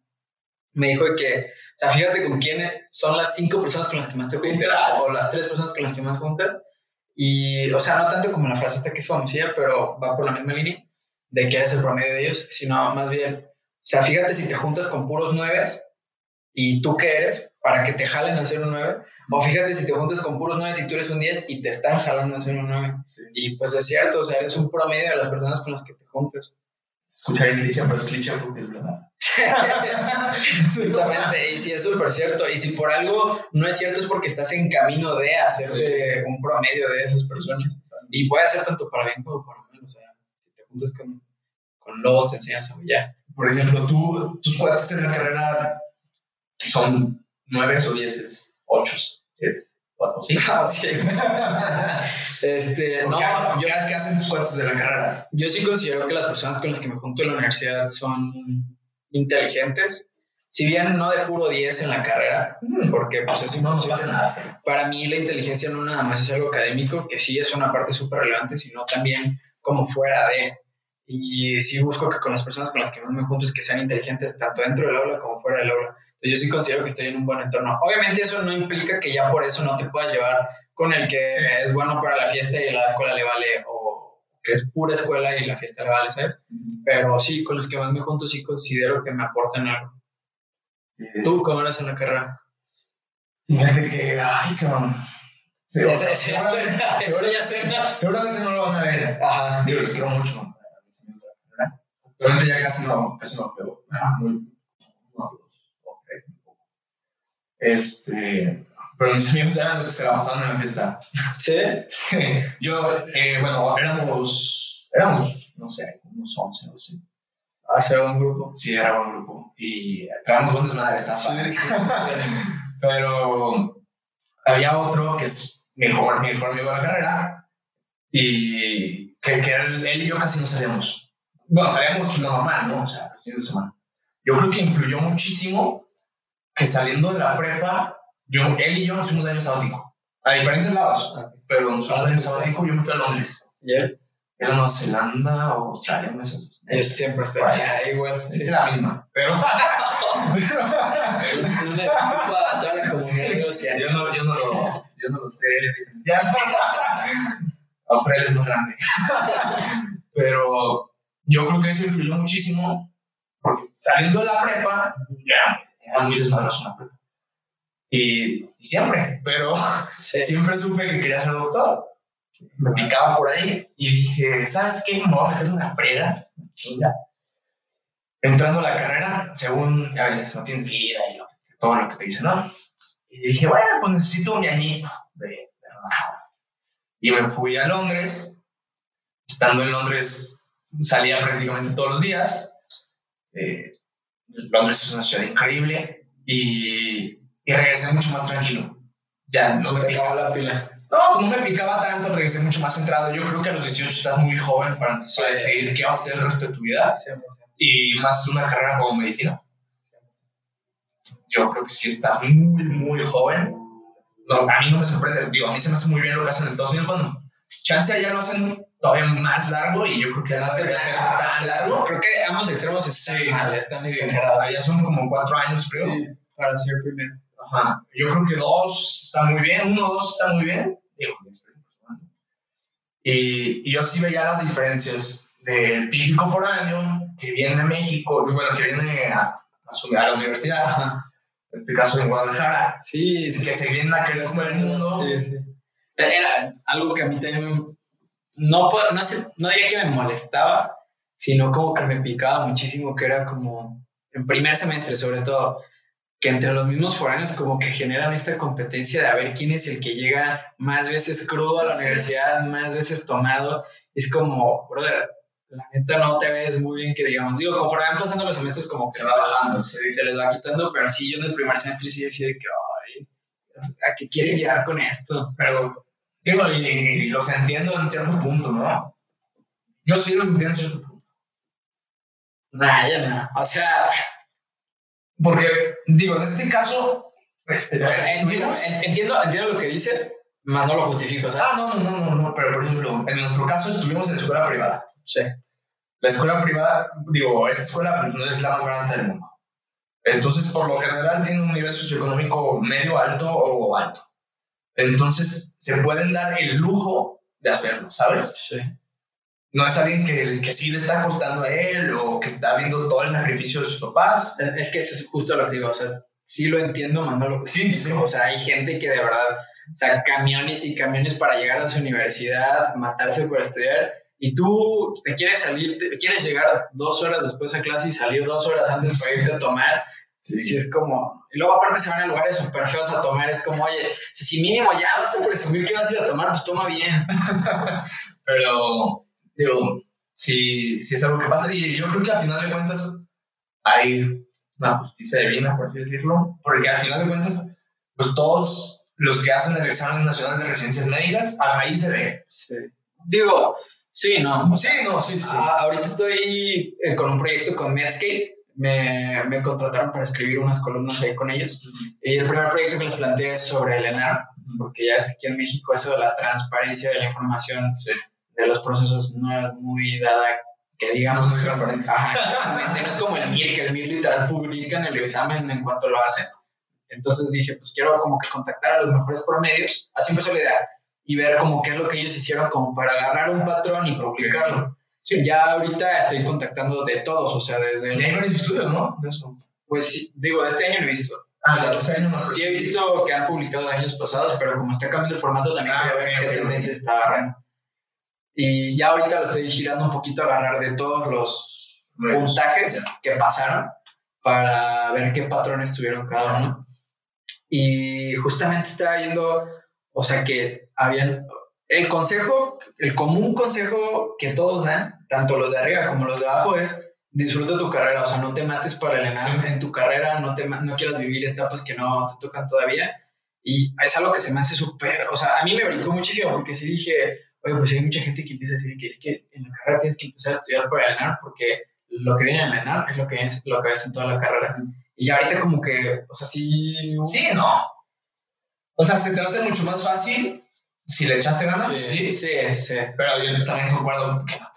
Speaker 2: Me dijo que, o sea, fíjate con quién son las cinco personas con las que más te juntas, o las tres personas con las que más juntas, y, o sea, no tanto como la frase esta que es famosilla, pero va por la misma línea de que eres el promedio de ellos, sino más bien, o sea, fíjate si te juntas con puros nueves y tú qué eres para que te jalen a ser un nueve, o fíjate si te juntas con puros nueve y tú eres un 10 y te están jalando a ser un nueve. Y pues es cierto, o sea, eres un promedio de las personas con las que te juntas.
Speaker 1: Escuchar el cliché, pero es cliché porque es verdad.
Speaker 2: Exactamente, y si es súper cierto. Y si por algo no es cierto, es porque estás en camino de hacerte un promedio de esas personas. Y puede ser tanto para bien como para mal. O sea, si te juntas con, con lobos, te enseñas a ya
Speaker 1: Por ejemplo, tú, tus cuates en la carrera son nueve o dieces, ocho, siete. Cuatro, sí. este, no, ¿Qué, ¿qué hacen tus cuates de la carrera?
Speaker 2: Yo sí considero que las personas con las que me junto en la universidad son inteligentes, si bien no de puro 10 en la carrera, porque pues eso no, nos pasa nada. Para mí la inteligencia no nada más es algo académico, que sí es una parte súper relevante, sino también como fuera de. Y sí busco que con las personas con las que más me junto es que sean inteligentes tanto dentro del aula como fuera del aula. Yo sí considero que estoy en un buen entorno. Obviamente eso no implica que ya por eso no te puedas llevar con el que es bueno para la fiesta y la escuela le vale o que es pura escuela y la fiesta le vale, ¿sabes? Pero sí, con los que más me junto sí considero que me aportan algo. ¿Tú cómo eres en la carrera?
Speaker 1: Fíjate que, ay, cabrón.
Speaker 2: Sí, eso, eso, ya suena.
Speaker 1: Seguramente no lo van a ver. Ajá. Digo, los quiero mucho. Actualmente ya casi no, casi no veo. Muy, Este, pero mis amigos eran los que se la pasaban en la fiesta.
Speaker 2: ¿Sí?
Speaker 1: sí. Yo, eh, bueno, éramos, éramos, no sé, unos 11, no sé.
Speaker 2: Ah, ¿sí era un grupo?
Speaker 1: Sí, era un grupo. Y traíamos buen desmadre, está sí, Pero había otro que es mi mejor, mejor amigo de la carrera y que, que él, él, y yo casi no salíamos. Bueno, salíamos lo normal, ¿no? O sea, los fines de semana. Yo creo que influyó muchísimo que saliendo de la prepa yo, él y yo nos fuimos de año sabático, a diferentes lados, ah. pero nos fuimos de año sabático, yo me fui a Londres.
Speaker 2: ¿Y él?
Speaker 1: Era Nueva Zelanda o Australia, no sé.
Speaker 2: Es siempre está allá, igual.
Speaker 1: Sí. Es la misma, pero...
Speaker 2: Una disculpa a toda la comunidad
Speaker 1: sí, yo, no, yo, no lo, yo no lo sé Australia es más grande. pero yo creo que eso influyó muchísimo, porque saliendo de la prepa, ya, era muy desmadroso la prepa. Y, siempre, pero siempre supe que quería ser doctor. Me picaba por ahí y dije, ¿sabes qué? Me voy a meter una frega, chinga. Entrando a la carrera, según a veces no tienes vida y todo lo que te dicen, ¿no? Y dije, bueno, pues necesito un añito de, de Y me fui a Londres. Estando en Londres, salía prácticamente todos los días. Eh, Londres es una ciudad increíble y y regresé mucho más tranquilo. Ya, no me picaba la pila. No, pues no me picaba tanto, regresé mucho más centrado. Yo creo que a los 18 estás muy joven para, decidir qué vas a hacer el resto de tu vida. Y más una carrera como medicina. Yo creo que si estás muy, muy joven. No, a mí no me sorprende. Digo, a mí se me hace muy bien lo que hacen en Estados Unidos. Bueno, chance allá lo hacen todavía más largo y yo creo que no debe ser tan largo.
Speaker 2: Creo que ambos extremos están sí,
Speaker 1: mal, están sí, Allá son como cuatro años, creo. Sí,
Speaker 2: para ser primero.
Speaker 1: Ajá. Yo creo que dos está muy bien, uno o dos está muy bien. y, y, yo sí veía las diferencias del típico foráneo que viene a México, bueno, que viene a, a, su, a la universidad, en este caso en Guadalajara,
Speaker 2: sí,
Speaker 1: que se viene a creer como el mundo.
Speaker 2: Sí, sí. Era algo que a mí también, no, no, sé, no diría que me molestaba, sino como que me picaba muchísimo, que era como en primer semestre sobre todo que entre los mismos foráneos como que generan esta competencia de a ver quién es el que llega más veces crudo a la universidad, más veces tomado. Es como, brother, la neta no te ves muy bien que digamos. Digo, conforme van pasando los semestres como que se va bajando, se, les va quitando, pero sí, yo en el primer semestre sí decía que, ay, ¿a qué quiere llegar con esto?
Speaker 1: Pero, digo, y, los entiendo en cierto punto, ¿no? Yo sí los entiendo en cierto punto.
Speaker 2: Nah, ya no. O sea,
Speaker 1: porque, digo, en este caso,
Speaker 2: entiendo, entiendo, lo que dices, Más no lo justifico, ¿sabes?
Speaker 1: Ah, no, no, no, no, no, pero por ejemplo, en nuestro caso estuvimos en escuela privada.
Speaker 2: Sí.
Speaker 1: La escuela privada, digo, esta escuela pues, no es la más barata del mundo. Entonces, por lo general, tiene un nivel socioeconómico medio alto o alto. Entonces, se pueden dar el lujo de hacerlo, ¿sabes?
Speaker 2: Sí.
Speaker 1: No es alguien que, que sí le está costando a él o que está viendo todo el sacrificio de sus papás.
Speaker 2: Es que eso es justo lo que digo, o sea, sí lo entiendo, Manolo.
Speaker 1: Sí, sí.
Speaker 2: O sea, hay gente que de verdad, o sea, camiones y camiones para llegar a su universidad, matarse por estudiar, y tú te quieres salir, te quieres llegar dos horas después a clase y salir dos horas antes para irte a tomar. Sí. sí, es como. Y luego, aparte, se van a lugares súper feos a tomar. Es como, oye, si mínimo ya vas a presumir que vas a ir a tomar, pues toma bien.
Speaker 1: Pero, digo, sí, sí es algo que pasa. Y yo creo que al final de cuentas hay una justicia divina, por así decirlo. Porque al final de cuentas, pues todos los que hacen el examen nacional de residencias médicas, ahí se ve.
Speaker 2: Sí. Digo, sí, no.
Speaker 1: Sí, no, sí, sí.
Speaker 2: Ah, ahorita estoy eh, con un proyecto con Medscape me, me, contrataron para escribir unas columnas ahí con ellos. Y el primer proyecto que les planteé es sobre el ENAR, porque ya es que aquí en México eso de la transparencia de la información de los procesos no es muy dada, que digamos,
Speaker 1: muy transparente.
Speaker 2: no es como el MIR, que el MIR literal publica en el examen en cuanto lo hacen. Entonces dije, pues quiero como que contactar a los mejores promedios, así empezó la idea, y ver como qué es lo que ellos hicieron como para agarrar un patrón y publicarlo. Sí, ya ahorita estoy contactando de todos, o sea, desde...
Speaker 1: El... Ya hay varios estudios, ¿no? De eso.
Speaker 2: Pues digo, de este año no he visto.
Speaker 1: Ah,
Speaker 2: o sea,
Speaker 1: este año no.
Speaker 2: Sí he visto que han publicado años pasados, pero como está cambiando el formato, también
Speaker 1: Ah,
Speaker 2: quería ver qué tendencia está agarrando. Y ya ahorita lo estoy girando un poquito a agarrar de todos los puntajes que pasaron para ver qué patrones tuvieron cada uno. Y justamente estaba viendo, o sea, que habían... El consejo, el común consejo que todos dan, tanto los de arriba como los de abajo, es disfruta tu carrera, o sea, no te mates para el en tu carrera, no, te, no quieras vivir etapas que no te tocan todavía. Y es algo que se me hace súper, o sea, a mí me brincó muchísimo porque sí dije, oye, pues hay mucha gente que empieza a decir que es que en la carrera tienes que empezar a estudiar para el ENAR porque lo que viene en el ENAR es lo que es lo que ves en toda la carrera. Y ahorita como que, o sea, sí...
Speaker 1: Sí, no. O sea, se te hacer mucho más fácil si le echaste ganas. Sí.
Speaker 2: sí, sí.
Speaker 1: Pero yo también concuerdo que no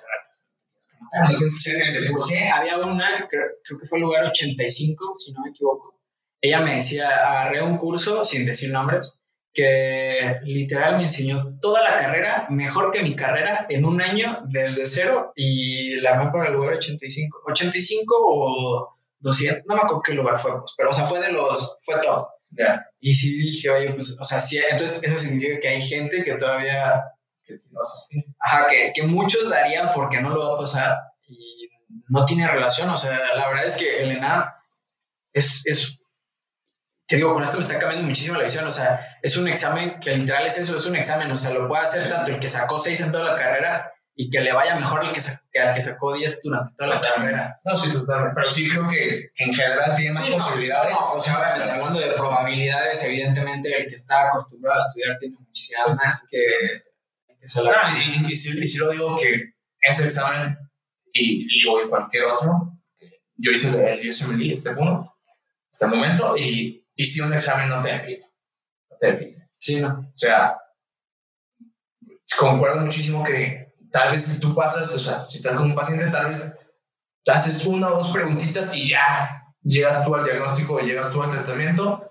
Speaker 1: te ese tipo.
Speaker 2: Sí, había una, creo, creo que fue el lugar 85, si no me equivoco. Ella me decía, agarré un curso, sin decir nombres, que literal me enseñó toda la carrera, mejor que mi carrera, en un año desde cero y la armé para el lugar 85. 85 o 200, no me acuerdo qué lugar fue, pues, pero o sea, fue de los, fue top.
Speaker 1: Ya.
Speaker 2: Y sí dije, oye, pues, o sea, sí, entonces eso significa que hay gente que todavía
Speaker 1: Que.
Speaker 2: Ajá, que, que muchos darían porque no lo va a pasar y no tiene relación. O sea, la verdad es que el ENAR es, es, te digo, con esto me está cambiando muchísimo la visión. O sea, es un examen que literal es eso, es un examen. O sea, lo puede hacer tanto el que sacó 6 en toda la carrera y que le vaya mejor el que, que al que sacó 10 durante toda la carrera.
Speaker 1: No, sí, totalmente. Pero sí creo que en general tiene más
Speaker 2: Sí, no,
Speaker 1: posibilidades.
Speaker 2: no, o sea, obviamente, hablando de probabilidades, evidentemente el que está acostumbrado a estudiar tiene muchísimas más que, que se la-
Speaker 1: Ah, y, y, y sí, y sí lo digo que ese examen y, y cualquier otro, yo hice el USMLE, este uno, hasta el momento, y, y si un examen no te define. No te define.
Speaker 2: Sí, no.
Speaker 1: O sea, concuerdo muchísimo que tal vez si tú pasas, o sea, si estás con un paciente, tal vez te haces una o dos preguntitas y ya llegas tú al diagnóstico, llegas tú al tratamiento,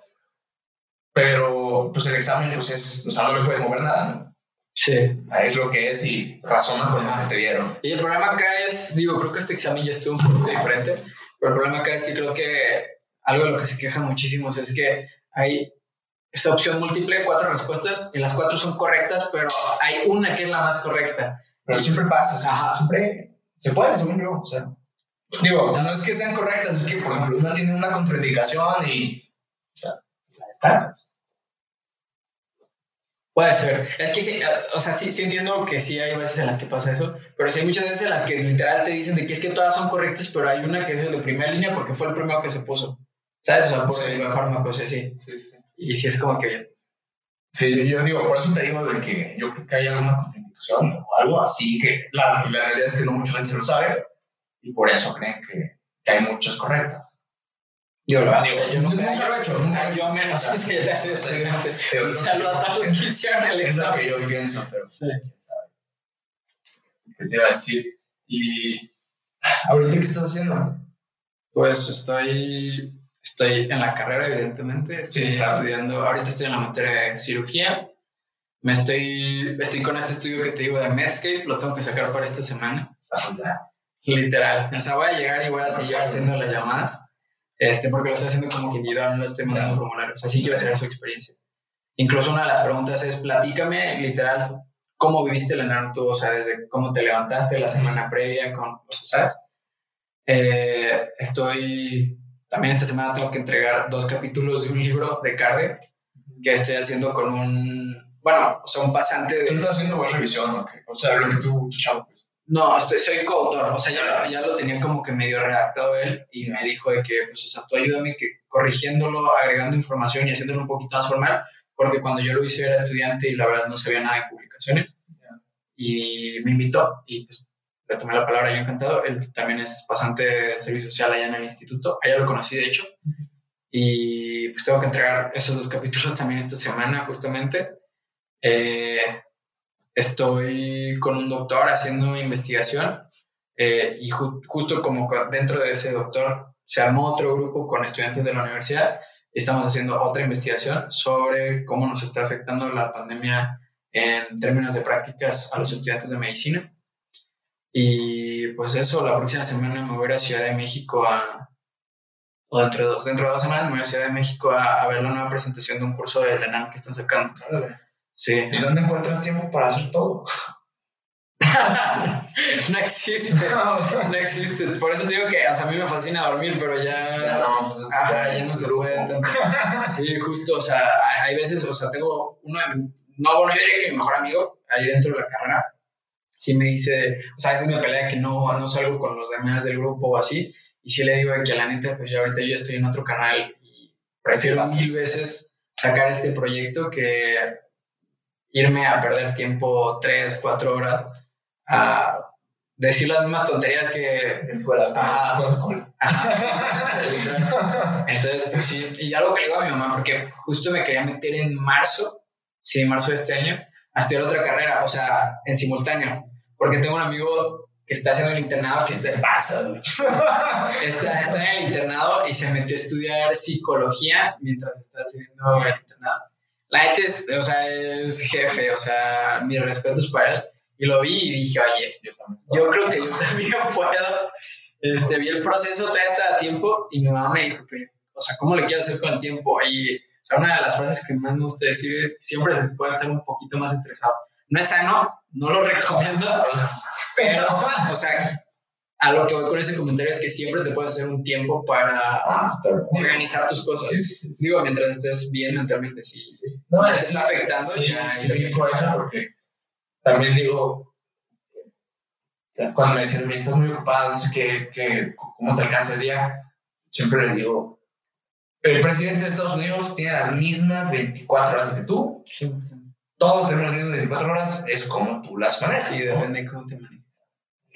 Speaker 1: pero pues el examen, pues es, o sea, no le puedes mover nada, ¿no?
Speaker 2: Sí.
Speaker 1: Es lo que es y razona con lo que te dieron.
Speaker 2: Y el problema acá es, digo, creo que este examen ya estuvo un poquito diferente, pero el problema acá es que creo que algo de lo que se quejan muchísimos es que hay esta opción múltiple, cuatro respuestas, y las cuatro son correctas, pero hay una que es la más correcta.
Speaker 1: Pero siempre pasa, o sea,
Speaker 2: Ajá.
Speaker 1: siempre se puede, según yo, o sea. Digo, no es que sean correctas, es que, por ejemplo, una tiene una contraindicación y, o sea, la descartas.
Speaker 2: Puede ser. Es que sí, o sea, sí, sí entiendo que sí hay veces en las que pasa eso, pero sí hay muchas veces en las que literal te dicen de que es que todas son correctas, pero hay una que es de primera línea porque fue el primero que se puso. ¿Sabes? O sea, por
Speaker 1: Sí.
Speaker 2: el fármaco, sí, sí.
Speaker 1: Sí, sí.
Speaker 2: Y sí es como que
Speaker 1: Sí, yo, yo digo, por eso te digo de que yo creo que hay alguna o algo así que la, la realidad es que no mucha gente se lo sabe y por eso creen que, que hay muchas correctas.
Speaker 2: Yo lo.
Speaker 1: Digo,
Speaker 2: yo
Speaker 1: nunca,
Speaker 2: nunca
Speaker 1: lo he hecho, nunca.
Speaker 2: yo menos así de hacer estudiante.
Speaker 1: Digo,
Speaker 2: Un saludo a todos los que hicieron el
Speaker 1: Es lo
Speaker 2: examen.
Speaker 1: que yo pienso, pero
Speaker 2: Sí.
Speaker 1: pues, quién sabe. ¿Qué te iba a decir? Y ahorita qué estás haciendo?
Speaker 2: Pues estoy, estoy en la carrera, evidentemente. Estoy
Speaker 1: Sí, claro.
Speaker 2: estudiando, ahorita estoy en la materia de cirugía. Me estoy, estoy con este estudio que te digo de Medscape, lo tengo que sacar para esta semana. Literal. O sea, voy a llegar y voy a seguir haciendo las llamadas, este, porque lo estoy haciendo como que individual, no estoy mandando
Speaker 1: Claro.
Speaker 2: formularios. Así quiero hacer su experiencia. Incluso una de las preguntas es, platícame, literal, cómo viviste el enano tú, o sea, desde cómo te levantaste la semana previa, con, o sea, ¿sabes? Eh, estoy, también esta semana tengo que entregar dos capítulos de un libro de cardio que estoy haciendo con un, bueno, o sea, un pasante
Speaker 1: ¿Tú
Speaker 2: de...
Speaker 1: estás haciendo buena revisión o qué? O sea, lo que tú, tu chavo, pues.
Speaker 2: No, estoy, soy coautor, o sea, ya, ya lo tenía como que medio redactado él y me dijo de que, pues, o sea, tú ayúdame que corrigiéndolo, agregando información y haciéndolo un poquito más formal, porque cuando yo lo hice era estudiante y la verdad no sabía nada de publicaciones. Y me invitó y pues le tomé la palabra, yo encantado. Él también es pasante de servicio social allá en el instituto, allá lo conocí de hecho. Y pues tengo que entregar esos dos capítulos también esta semana justamente. Eh, estoy con un doctor haciendo investigación eh, y ju- justo como co- dentro de ese doctor se armó otro grupo con estudiantes de la universidad y estamos haciendo otra investigación sobre cómo nos está afectando la pandemia en términos de prácticas a los estudiantes de medicina. Y pues eso, la próxima semana me voy a Ciudad de México a, o dentro de dos, dentro de dos semanas me voy a Ciudad de México a, a ver la nueva presentación de un curso de ENAM que están sacando. Sí.
Speaker 1: ¿Y dónde encuentras tiempo para hacer todo?
Speaker 2: no existe, no existe. Por eso te digo que, o sea, a mí me fascina dormir, pero ya...
Speaker 1: no, pues,
Speaker 2: Ajá, ya no se puede. Sí, justo, o sea, hay, veces, o sea, tengo uno de no, bueno, yo diría que mi mejor amigo, ahí dentro de la carrera, sí me dice, o sea, a veces me pelea que no, no salgo con los demás del grupo o así, y sí le digo que la neta, pues ya ahorita yo estoy en otro canal y prefiero mil veces sacar este proyecto que irme a perder tiempo tres, cuatro horas a decir las mismas tonterías que
Speaker 1: En fuera.
Speaker 2: Ajá.
Speaker 1: Con.
Speaker 2: Ajá. Entonces, pues sí, y algo que le digo a mi mamá, porque justo me quería meter en marzo, sí, marzo de este año, a estudiar otra carrera, o sea, en simultáneo, porque tengo un amigo que está haciendo el internado, que está está, está en el internado y se metió a estudiar psicología mientras está haciendo el internado. La neta es, o sea, es jefe, o sea, mis respetos para él. Y lo vi y dije, oye,
Speaker 1: Yo
Speaker 2: yo creo que yo también puedo. Este, vi el proceso, todavía está a tiempo, y mi mamá me dijo que, o sea, ¿cómo le quiero hacer con el tiempo? Y, o sea, una de las frases que más me gusta decir es, siempre se puede estar un poquito más estresado. No es sano, no lo recomiendo, pero, o sea, a lo que voy con ese comentario es que siempre te puedes hacer un tiempo para
Speaker 1: Ah,
Speaker 2: organizar tus cosas.
Speaker 1: Sí, sí, sí.
Speaker 2: Digo, mientras estés bien mentalmente, sí.
Speaker 1: No,
Speaker 2: te está afectando. Ya,
Speaker 1: porque también digo, cuando me dicen, estás muy ocupado, no sé qué, qué, cómo te alcanza el día, siempre les digo, el presidente de Estados Unidos tiene las mismas 24 horas que tú, todos tenemos las mismas 24 horas, es como tú las manejas.
Speaker 2: Sí, depende de cómo te manejes.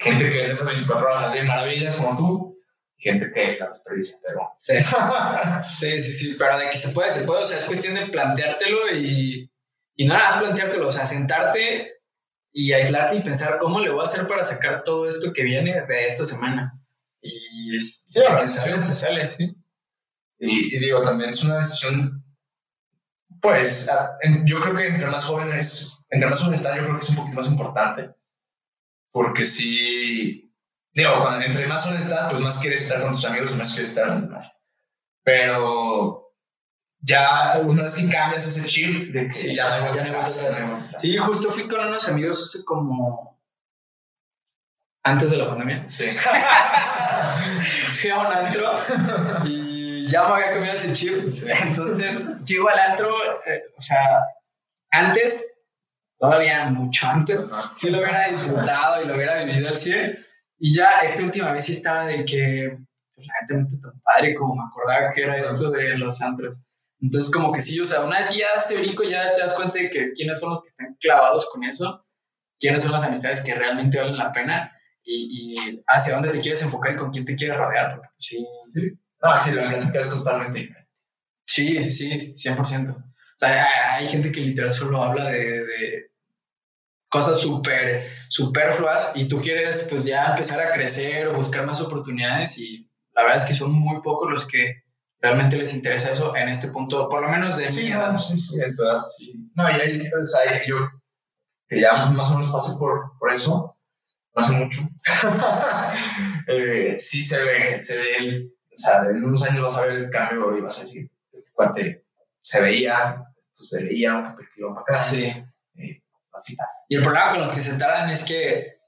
Speaker 1: Gente que en esas 24 horas hace maravillas como tú, gente que las desperdicia, pero...
Speaker 2: Sí. Sí, sí, sí, pero de que se puede, se puede, o sea, es cuestión de planteártelo y, y no nada más planteártelo, o sea, sentarte y aislarte y pensar cómo le voy a hacer para sacar todo esto que viene de esta semana. Y es,
Speaker 1: Sí, la
Speaker 2: sale, se sale, sí.
Speaker 1: Y, y digo, también es una decisión, pues, yo creo que entre más jóvenes, entre más jóvenes están, yo creo que es un poquito más importante. Porque si, digo, cuando entre más estás, pues más quieres estar con tus amigos y más quieres estar con demás. Pero ya una vez que cambias ese chip de que
Speaker 2: Sí,
Speaker 1: ya no hay vuelta.
Speaker 2: Sí, justo fui con unos amigos hace como... Antes de la pandemia.
Speaker 1: Sí.
Speaker 2: fui a un antro y ya me había comido ese chip. Entonces, llego al antro, eh, o sea, antes, todavía mucho antes, sí lo hubiera disfrutado y lo hubiera vivido al 100. Y ya esta última vez sí estaba de que, pues la gente no está tan padre como me acordaba que era esto de los antros. Entonces, como que sí, o sea, una vez que ya se brinco, ya te das cuenta de que quiénes son los que están clavados con eso, quiénes son las amistades que realmente valen la pena y, y hacia dónde te quieres enfocar y con quién te quieres rodear, porque pues, sí,
Speaker 1: Sí. No, sí, la plática es totalmente diferente.
Speaker 2: Sí, sí, 100%. O sea, hay gente que literal solo habla de, de cosas súper superfluas y tú quieres pues ya empezar a crecer o buscar más oportunidades y la verdad es que son muy pocos los que realmente les interesa eso en este punto, por lo menos de
Speaker 1: Sí,
Speaker 2: mi
Speaker 1: no,
Speaker 2: edad.
Speaker 1: sí, sí, entonces, sí. No, y ahí ¿sabes? Ahí yo, que ya más o menos pasé por, por eso, no hace mucho. eh, sí se ve, se ve, el- o sea, en unos años vas a ver el cambio y vas a decir, este cuate se veía, esto se veía, un que iba para acá,
Speaker 2: Sí. Y el problema con los que se tardan es que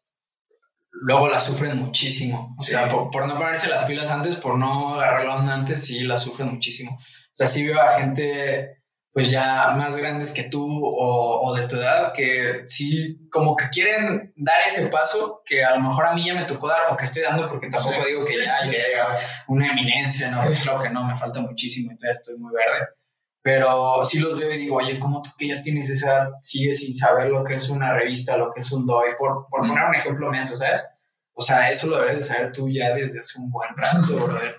Speaker 2: luego la sufren muchísimo. O
Speaker 1: Sí.
Speaker 2: sea, por, por no ponerse las pilas antes, por no agarrar la onda antes, sí la sufren muchísimo. O sea, sí veo a gente pues ya más grandes que tú o, o de tu edad que sí como que quieren dar ese paso que a lo mejor a mí ya me tocó dar o que estoy dando porque tampoco
Speaker 1: Sí.
Speaker 2: digo que ya
Speaker 1: sí,
Speaker 2: yo una eminencia, ¿no? Pues claro que no, me falta muchísimo y todavía estoy muy verde. Pero sí los veo y digo, oye, ¿cómo tú que ya tienes esa edad sigues sin saber lo que es una revista, lo que es un DOI? Por, por poner un ejemplo menso, ¿sabes? O sea, eso lo deberías de saber tú ya desde hace un buen rato, brother.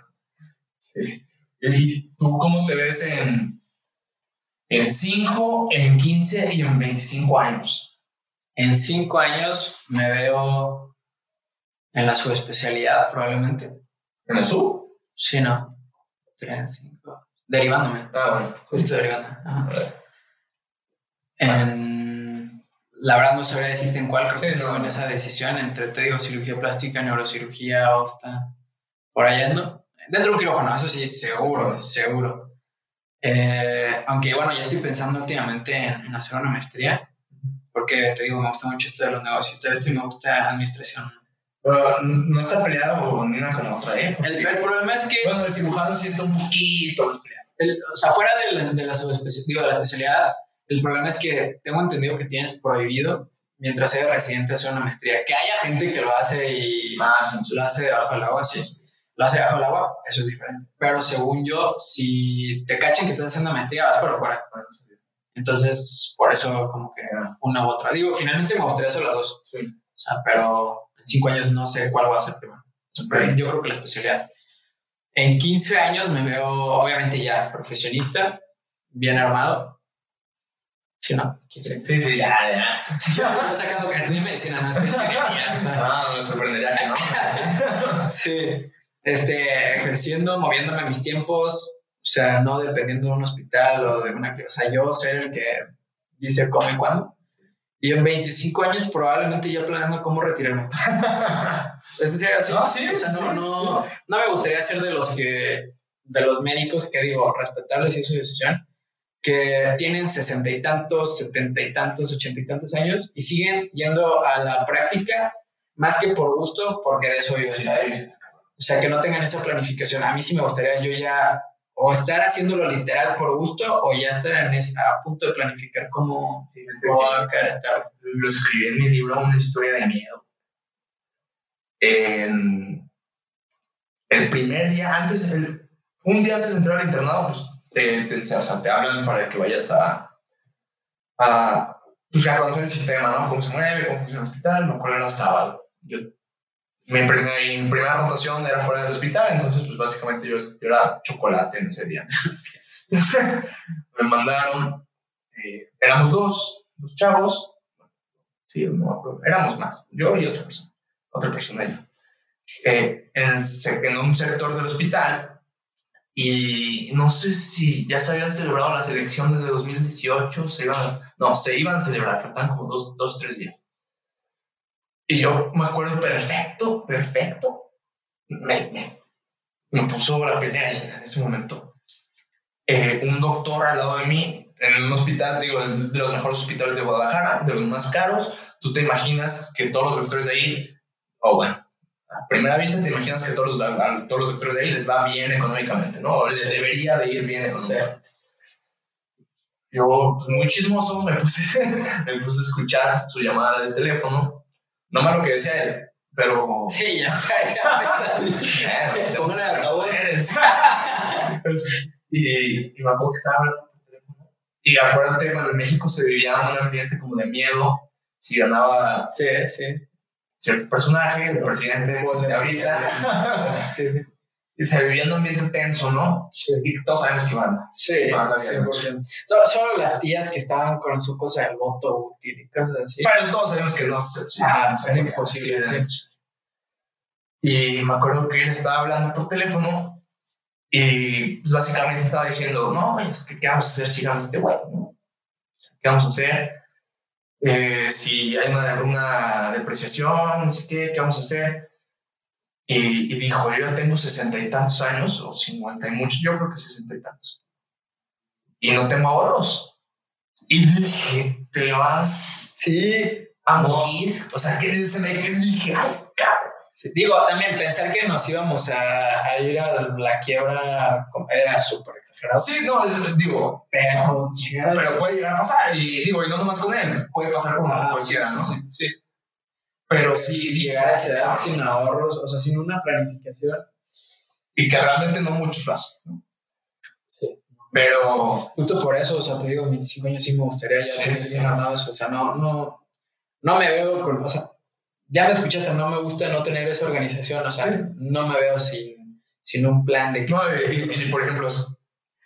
Speaker 1: Sí. ¿Y tú cómo te ves en, en 5, en 15 y en 25 años?
Speaker 2: En cinco años me veo en la subespecialidad, probablemente.
Speaker 1: ¿En el sur?
Speaker 2: Sí, ¿no? Tres, cinco. Derivándome.
Speaker 1: Ah, bueno.
Speaker 2: Justo derivando. Ajá. En, la verdad no sabría decirte en cuál, creo
Speaker 1: Sí,
Speaker 2: que sigo
Speaker 1: no.
Speaker 2: en esa decisión entre, te digo, cirugía plástica, neurocirugía, ofta, por allá ando. Dentro de un quirófano, eso sí, seguro, seguro. Eh, aunque bueno, ya estoy pensando últimamente en, en hacer una maestría, porque te digo, me gusta mucho esto de los negocios, y todo esto y me gusta administración.
Speaker 1: Pero no está peleado ni una con la otra, ¿eh?
Speaker 2: El, el problema es que
Speaker 1: Bueno, el cirujano sí está un poquito.
Speaker 2: El- o sea, fuera de la, de la subespeci- digo, de la especialidad, el problema es que tengo entendido que tienes prohibido, mientras eres residente, hacer una maestría. Que haya gente que lo hace y
Speaker 1: Ah, sí,
Speaker 2: lo hace debajo del agua, sí. Lo hace debajo del agua, eso es diferente. Pero según yo, si te cachan que estás haciendo maestría, vas por afuera. Entonces, por eso, como que una u otra. Digo, finalmente me gustaría hacer las dos.
Speaker 1: Sí.
Speaker 2: O sea, pero en cinco años no sé cuál va a ser primero. Pero yo creo que la especialidad. En 15 años me veo, obviamente, ya profesionista, bien armado. Sí, ¿no? 15.
Speaker 1: Sí, sí, ya, ya.
Speaker 2: Sí, yo estoy sacando que estudié medicina, no estoy ingeniería. O sea,
Speaker 1: Ah, me sorprendería que no.
Speaker 2: sí. Este, ejerciendo, moviéndome a mis tiempos, o sea, no dependiendo de un hospital o de una. O sea, yo ser el que dice cómo y cuándo. Y en 25 años probablemente ya planeando cómo retirarme. Es en serio, sí.
Speaker 1: No, sí,
Speaker 2: O sea, no, no, no me gustaría ser de los que, de los médicos que digo, respetables y su decisión, que tienen sesenta y tantos, setenta y tantos, ochenta y tantos años y siguen yendo a la práctica más que por gusto, porque de eso viven,
Speaker 1: Sí,
Speaker 2: ¿sabes? O sea, que no tengan esa planificación. A mí sí me gustaría yo ya o estar haciéndolo literal por gusto o ya estar en a punto de planificar cómo,
Speaker 1: Sí,
Speaker 2: cómo va a quedar estable.
Speaker 1: lo escribí en mi libro, una historia de miedo. En el primer día, antes, el- un día antes de entrar al internado, pues te, te, o sea, te hablan para que vayas a, a, pues, a conocer el sistema, ¿no? Cómo se mueve, cómo funciona el hospital, me acuerdo era sábado. Yo, mi, mi primera rotación era fuera del hospital, entonces, pues básicamente yo, yo era chocolate en ese día. me mandaron, eh, éramos dos, dos chavos, Sí, no. Éramos más. Yo y otra persona. Otra persona y yo. Eh, en, el en un sector del hospital. Y no sé si ya se habían celebrado las elecciones de 2018. Se iban, no, se iban a celebrar. Faltaban como dos, dos, tres días. Y yo me acuerdo perfecto, perfecto. Me, me, me puso la pelea en, en ese momento. Eh, un doctor al lado de mí, en un hospital, digo, de los mejores hospitales de Guadalajara, de los más caros, tú te imaginas que todos los doctores de ahí, o bueno, a primera vista te imaginas que todos los, a todos los doctores de ahí les va bien económicamente, ¿no? O les debería de ir bien económicamente. Yo, pues, muy chismoso, me puse, me puse a escuchar su llamada de teléfono, no más lo que decía él, pero...
Speaker 2: Sí, ya está. Ya altavoz.
Speaker 1: Entonces, y, y me acuerdo que estaba hablando por teléfono. Y acuérdate, cuando en México se vivía un ambiente como de miedo, si ganaba
Speaker 2: Sí, sí.
Speaker 1: cierto personaje, el presidente de ahorita.
Speaker 2: Sí, sí.
Speaker 1: Y se vivía en un ambiente tenso, ¿no?
Speaker 2: Sí.
Speaker 1: Y todos sabemos que van.
Speaker 2: Sí,
Speaker 1: no,
Speaker 2: 100%. Solo, solo las tías que estaban con su cosa del voto útil y cosas así.
Speaker 1: Pero todos sabemos que no se
Speaker 2: Ajá,
Speaker 1: no se
Speaker 2: era imposible,
Speaker 1: sí, era Y me acuerdo que él estaba hablando por teléfono y pues, básicamente estaba diciendo, no, es que ¿qué vamos a hacer si gana este güey? ¿no? ¿Qué vamos a hacer? Eh, si hay una, una depreciación, no sé qué, ¿qué vamos a hacer? Y, y dijo, yo ya tengo sesenta y tantos años, o cincuenta y muchos, yo creo que sesenta y tantos. Y no tengo ahorros. Y dije, te vas
Speaker 2: Sí.
Speaker 1: a morir. O sea, que se me dije, ay, cabrón.
Speaker 2: Sí, Digo, también pensar que nos íbamos a, a ir a la quiebra era súper exagerado.
Speaker 1: Sí, no, digo,
Speaker 2: Pero
Speaker 1: pero puede llegar a pasar. Y digo, y no nomás con él, puede pasar con
Speaker 2: Ah,
Speaker 1: cualquiera,
Speaker 2: sí,
Speaker 1: ¿no?
Speaker 2: sí,
Speaker 1: sí. Pero sí,
Speaker 2: llegar a esa edad sin ahorros, o sea, sin una planificación.
Speaker 1: y que realmente no mucho plazo. ¿no?
Speaker 2: Sí.
Speaker 1: Pero,
Speaker 2: Justo por eso, o sea, te digo, 25 años sí me gustaría ya tener
Speaker 1: sí, sí.
Speaker 2: eso. O sea, no, no, no me veo con, o sea, ya me escuchaste, no me gusta no tener esa organización, o sea, no me veo sin, sin un plan de que...
Speaker 1: no, y, y- y, por ejemplo, eso.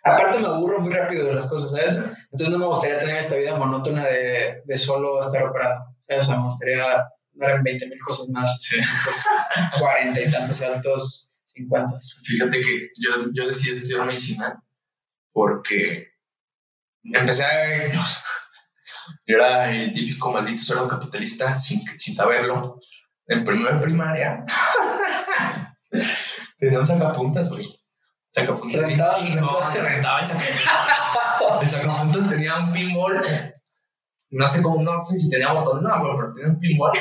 Speaker 2: Aparte me aburro muy rápido de las cosas, ¿sabes? Entonces no me gustaría tener esta vida monótona de, de solo estar operado. ¿sabes? O sea, me gustaría dar en 20 mil cosas más,
Speaker 1: Sí.
Speaker 2: 40 y tantos altos, 50.
Speaker 1: Fíjate que yo, yo decidí estudiar medicina porque empecé a... Yo era el típico maldito cerdo capitalista sin, sin saberlo. En primero de primaria. Tenía un sacapuntas, güey. Sacapuntas.
Speaker 2: Rentaba- rentaba
Speaker 1: el sacapuntas. El sacapuntas tenía un pinball. No sé cómo, no sé si tenía botón, no, güey, pero tenía un pinball.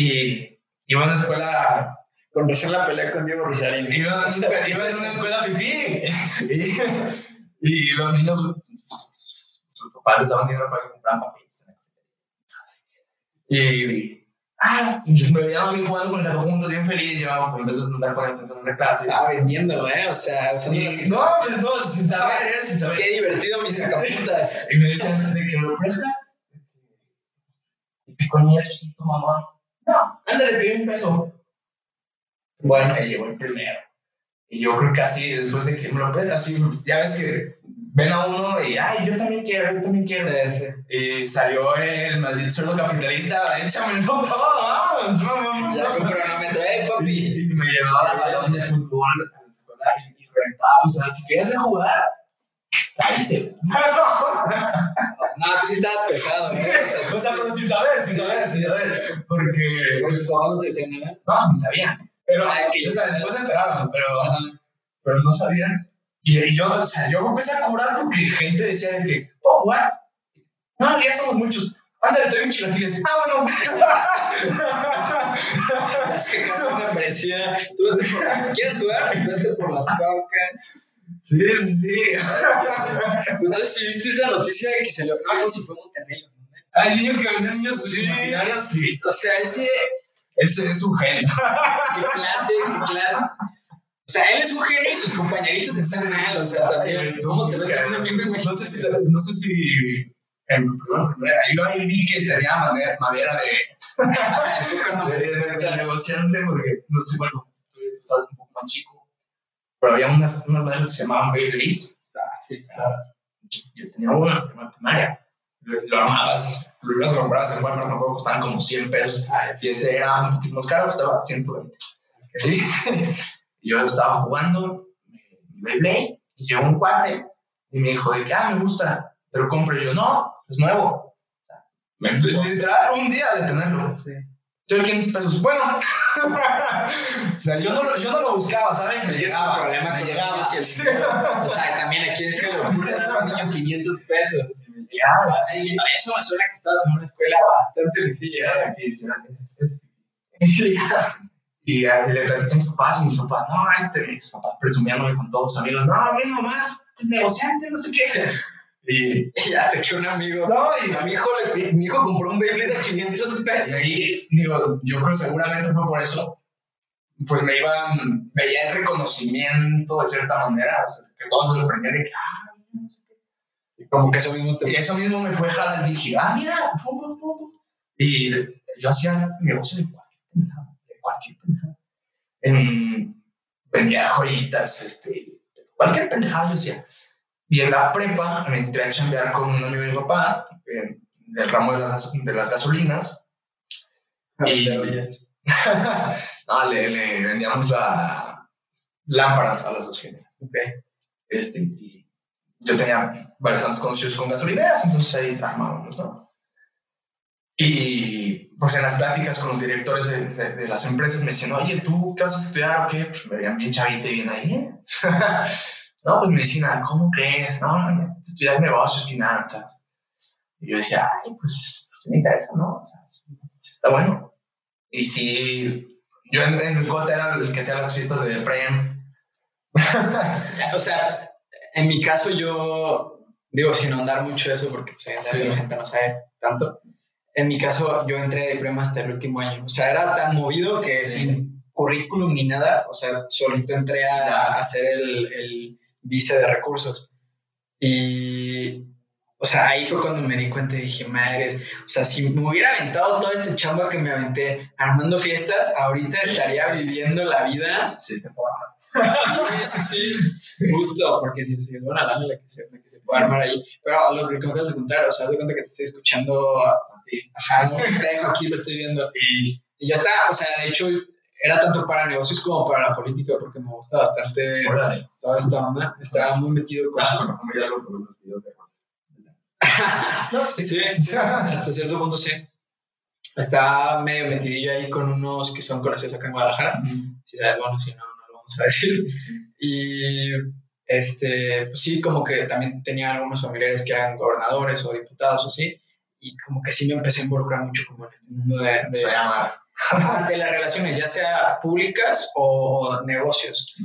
Speaker 1: Y iba a una escuela
Speaker 2: Con razón la pelea con Diego Rosario.
Speaker 1: Iba a una iba a una escuela pipí. Y, y los niños, sus papás les daban dinero para que compraran papeles. Y, ah, yo me veía a mí jugando con el sacapuntas bien feliz. Yo, en vez de andar con atención en la clase.
Speaker 2: Estaba vendiéndolo, ¿eh? O sea, usando las-
Speaker 1: Y, no, pues no, sin saber, ¿eh? Sin saber.
Speaker 2: Qué divertido mis sacapuntas.
Speaker 1: Y me decían, ¿de que me lo prestas? Típico niño chiquito, mamá. No, ándale, te doy un peso. Bueno, me llevó el primero. Y yo creo que así, después de que me lo presta, así, ya ves que ven a uno y, ay, yo también quiero, yo también quiero.
Speaker 2: Sí, sí.
Speaker 1: Y salió el maldito cerdo capitalista, échamelo todo, vamos, vamos.
Speaker 2: Ya con cronómetro, ¿eh, papi?
Speaker 1: Y, y me llevaba el balón de fútbol a la escuela y, y rentaba. O sea, si querías de jugar, cállate.
Speaker 2: No, sí estabas pesado, ¿eh? O sea,
Speaker 1: O sea, pero sin saber, sin saber, sin saber. Porque.
Speaker 2: Porque su no te decía nada.
Speaker 1: No, ni sabían. Pero,
Speaker 2: Ah, que-
Speaker 1: o sea, después enteraron, pero, pero no sabían. Y, y yo, o sea, yo empecé a cobrar porque gente decía de que, oh, what? No, ya somos muchos. Ándale, te doy un chilaquiles. Ah, bueno.
Speaker 2: Es que me parecía. ¿Tú quieres jugar? Vete por las cocas.
Speaker 1: Sí, sí, sí.
Speaker 2: No sé si viste esa noticia de que se lo. Ah, no, si fue Monterrey. ¿no?
Speaker 1: Hay niño que vende niños imaginarios, sí.
Speaker 2: O sea, ese.
Speaker 1: Ese es un genio.
Speaker 2: ¿Qué clase? ¿Qué clase? O sea, él es un genio y sus compañeritos están mal. O sea, también. ¿Cómo te
Speaker 1: No sé si, no sé si en primera, primera, yo ahí vi que tenía madera, madera de, de, de, de negociante, porque no sé, bueno, tú, tú estás un poco más chico, pero había unas, unas maderas que se llamaban Beyblades.
Speaker 2: Sí.
Speaker 1: Yo tenía una en primera primaria. Lo, lo armabas, lo ibas a comprar en Walmart, me acuerdo costaban como 100 pesos. Y este era un poquito más caro, costaba 120. Y yo estaba jugando mi Beyblade y llegó un cuate y me dijo de que, ah, me gusta, te lo compro. Y yo, no, es nuevo. O sea, me literal un día de tenerlo.
Speaker 2: Sí.
Speaker 1: Yo 500 pesos. Bueno, o sea, yo no, lo, yo no lo buscaba, ¿sabes? Me
Speaker 2: es el
Speaker 1: llegaba,
Speaker 2: problema
Speaker 1: me llegaba.
Speaker 2: el. O sea, también a quién se le ocurre dar a un niño 500 pesos.
Speaker 1: Me llegaba.
Speaker 2: Sí, eso me suena que estabas en una escuela bastante difícil.
Speaker 1: Era difícil, era- es- es. Y así le platicé a mis papás y mis papás, no, este, mis papás presumiéndome con todos los amigos, no, ven nomás, este negociante, no sé qué. Y,
Speaker 2: Y hasta que un amigo.
Speaker 1: no, y
Speaker 2: mi hijo, le, mi hijo compró un Beyblade de 500
Speaker 1: Y
Speaker 2: pesos.
Speaker 1: ahí, digo, yo creo que seguramente fue por eso, pues me iban, veía el reconocimiento de cierta manera, o sea, que todos se sorprendían de que, ah, no sé qué.
Speaker 2: Y como que eso mismo
Speaker 1: Y
Speaker 2: te.
Speaker 1: eso mismo me fue jalar, dije, ah, mira, pum, pum, pum, pum. Y yo hacía negocio de cualquier pendejada, de cualquier pendejada. En- vendía joyitas, este, cualquier pendejada yo hacía. Y en la prepa me entré a chambear con un amigo de mi papá, en el ramo de las, de las gasolinas. Y, no, le, le, vendíamos la, lámparas a las dos géneras.
Speaker 2: Okay.
Speaker 1: Este, y yo tenía bastantes conocidos con gasolineras, entonces ahí trabajábamos, ¿no? Y pues en las pláticas con los directores de, de, las empresas me decían, oye, ¿tú qué vas a estudiar o qué? Pues me veían bien chavita y bien ahí. no, pues medicina, ¿cómo crees? No, estudiar negocios, finanzas. Y yo decía, ay, pues, pues me interesa, ¿no? O sea, está bueno. Y si yo en, costa era el que hacía las fiestas de Prem.
Speaker 2: o sea, en mi caso yo digo sin andar mucho eso porque pues, la gente no sabe tanto. En mi caso yo entré de Prem hasta el último año. O sea, era tan movido que sin currículum ni nada, o sea, solito entré a, hacer el, el vice de recursos. Y o sea, ahí fue cuando me di cuenta y dije, madres, o sea, si me hubiera aventado todo este chamba que me aventé armando fiestas, ahorita estaría viviendo la vida.
Speaker 1: Sí, te
Speaker 2: Sí, sí, sí. Justo, porque si, es una lana la que, se, que se puede armar ahí. Pero lo que me acabas de contar, o sea, de cuenta que te estoy escuchando. Ajá, no aquí lo estoy viendo. Y, y ya está, o sea, de hecho, era tanto para negocios como para la política, porque me gusta bastante toda esta onda. Estaba muy metido con.
Speaker 1: Ah, ya los videos de
Speaker 2: no, sí, sí, hasta cierto punto sí. Está medio metidillo ahí con unos que son conocidos acá en Guadalajara. Si sabes, bueno, si no, no lo vamos a decir. Y este, pues sí, como que también tenía algunos familiares que eran gobernadores o diputados o así. Y como que sí me empecé a involucrar mucho como en este mundo de, de, de las relaciones, ya sea públicas o negocios.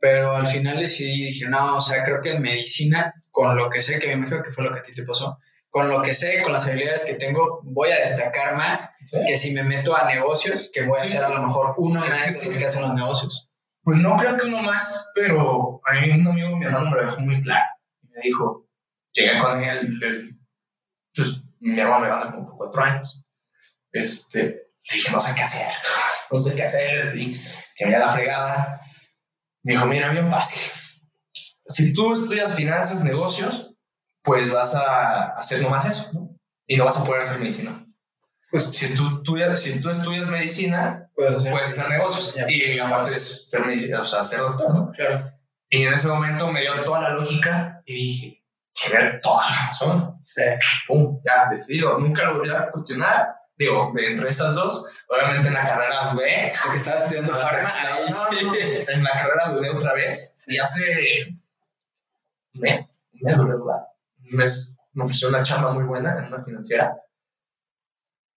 Speaker 2: Pero al final decidí, dije, no, o sea, creo que en medicina con lo que sé, que me imagino que fue lo que a ti te pasó, con lo que sé, con las habilidades que tengo, voy a destacar más que si me meto a negocios, que voy a ser a lo mejor uno más de los que hacen los negocios.
Speaker 1: Pues no creo que uno más, pero a mí un amigo, mi hermano, me lo dejó muy claro. Me dijo, llegué con él, pues mi hermano me va como por cuatro años. Este, le dije, no sé qué hacer, no sé qué hacer, y que me da la fregada. Me dijo, mira, bien fácil si tú estudias finanzas, negocios, pues vas a hacer nomás eso, ¿no? Y no vas a poder hacer medicina. Pues si tú, si tú estudias medicina, puedes hacer, puedes hacer negocios y aparte ser medicina, o sea, ser doctor, ¿no?
Speaker 2: Claro.
Speaker 1: Y en ese momento me dio toda la lógica y dije, tiene toda la razón.
Speaker 2: Sí.
Speaker 1: Pum, ya, decidido. Nunca lo voy a cuestionar. Digo, de entre esas dos, obviamente en la carrera dudé.
Speaker 2: Porque estaba estudiando farmacia.
Speaker 1: En la carrera dudé otra vez. Y hace un mes, un mes, un mes me ofreció una chamba muy buena en una financiera.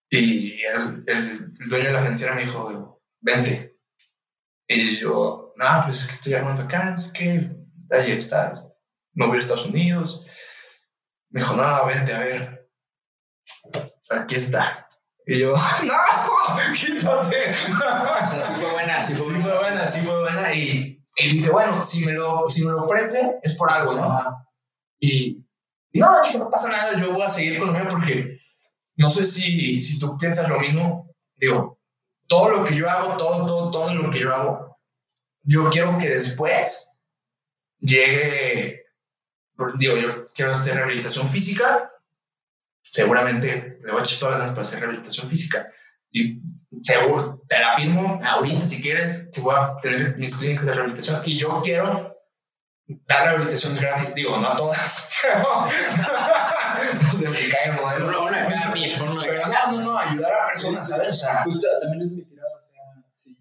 Speaker 1: Y el, el, dueño de la financiera me dijo, vente. Y yo, no, pues es que estoy armando acá, no sé qué, está ahí, está, me voy a Estados Unidos. Me dijo, no, vente, a ver, aquí está. Y yo, no, quítate.
Speaker 2: o sea, sí fue buena, sí fue,
Speaker 1: sí fue buena, sí fue buena. Y y dice, bueno, si me lo, si me lo ofrece es por algo, ¿no? Y, no, no pasa nada, yo voy a seguir con lo mío porque no sé si, si tú piensas lo mismo. Digo, todo lo que yo hago, todo, todo, todo lo que yo hago, yo quiero que después llegue, digo, yo quiero hacer rehabilitación física, seguramente le voy a echar todas las ganas para hacer rehabilitación física. Y seguro, te la firmo ahorita si quieres, que voy a tener mis clínicas de rehabilitación y yo quiero dar rehabilitación gratis, digo, no a todas, no se me cae el modelo.
Speaker 2: No, una
Speaker 1: Pero no, no, no, ayudar a personas, ¿sabes? O sea,
Speaker 2: justo también es mi tirada, o sea, si,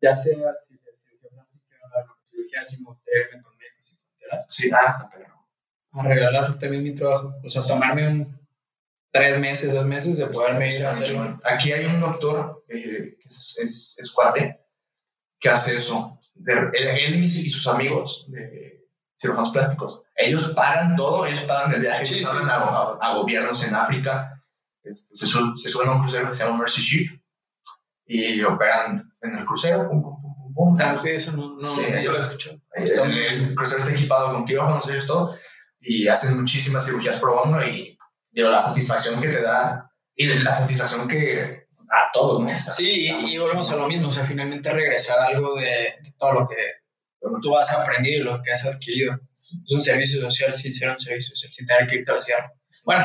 Speaker 2: ya sea si de cirugía plástica, cirugía, si me gustaría irme con médicos y fronteras.
Speaker 1: Sí, ah, está perro.
Speaker 2: A regalar también mi trabajo, o sea, tomarme un tres meses, dos meses de poderme ir a hacerlo.
Speaker 1: Aquí hay un doctor eh, que es, es, es, cuate que hace eso. De, él, y, sus amigos de cirujanos plásticos, ellos pagan todo, ellos pagan el viaje, sí, a, a, gobiernos en África. Este, se, se, suben a un crucero que se llama Mercy Ship y operan en el crucero. Pum, pum, pum, pum,
Speaker 2: Ah, sí, eso no, no,
Speaker 1: sí, ellos, lo escucho. El, el, crucero está equipado con quirófanos, ellos todo, y hacen muchísimas cirugías pro bono y digo, la satisfacción que te da y la satisfacción que a todos, ¿no?
Speaker 2: sí, y, volvemos a lo mismo, o sea, finalmente regresar algo de, todo lo que tú has aprendido y lo que has adquirido. Es un servicio social sin ser un servicio social, sin tener que irte a la sierra. Bueno.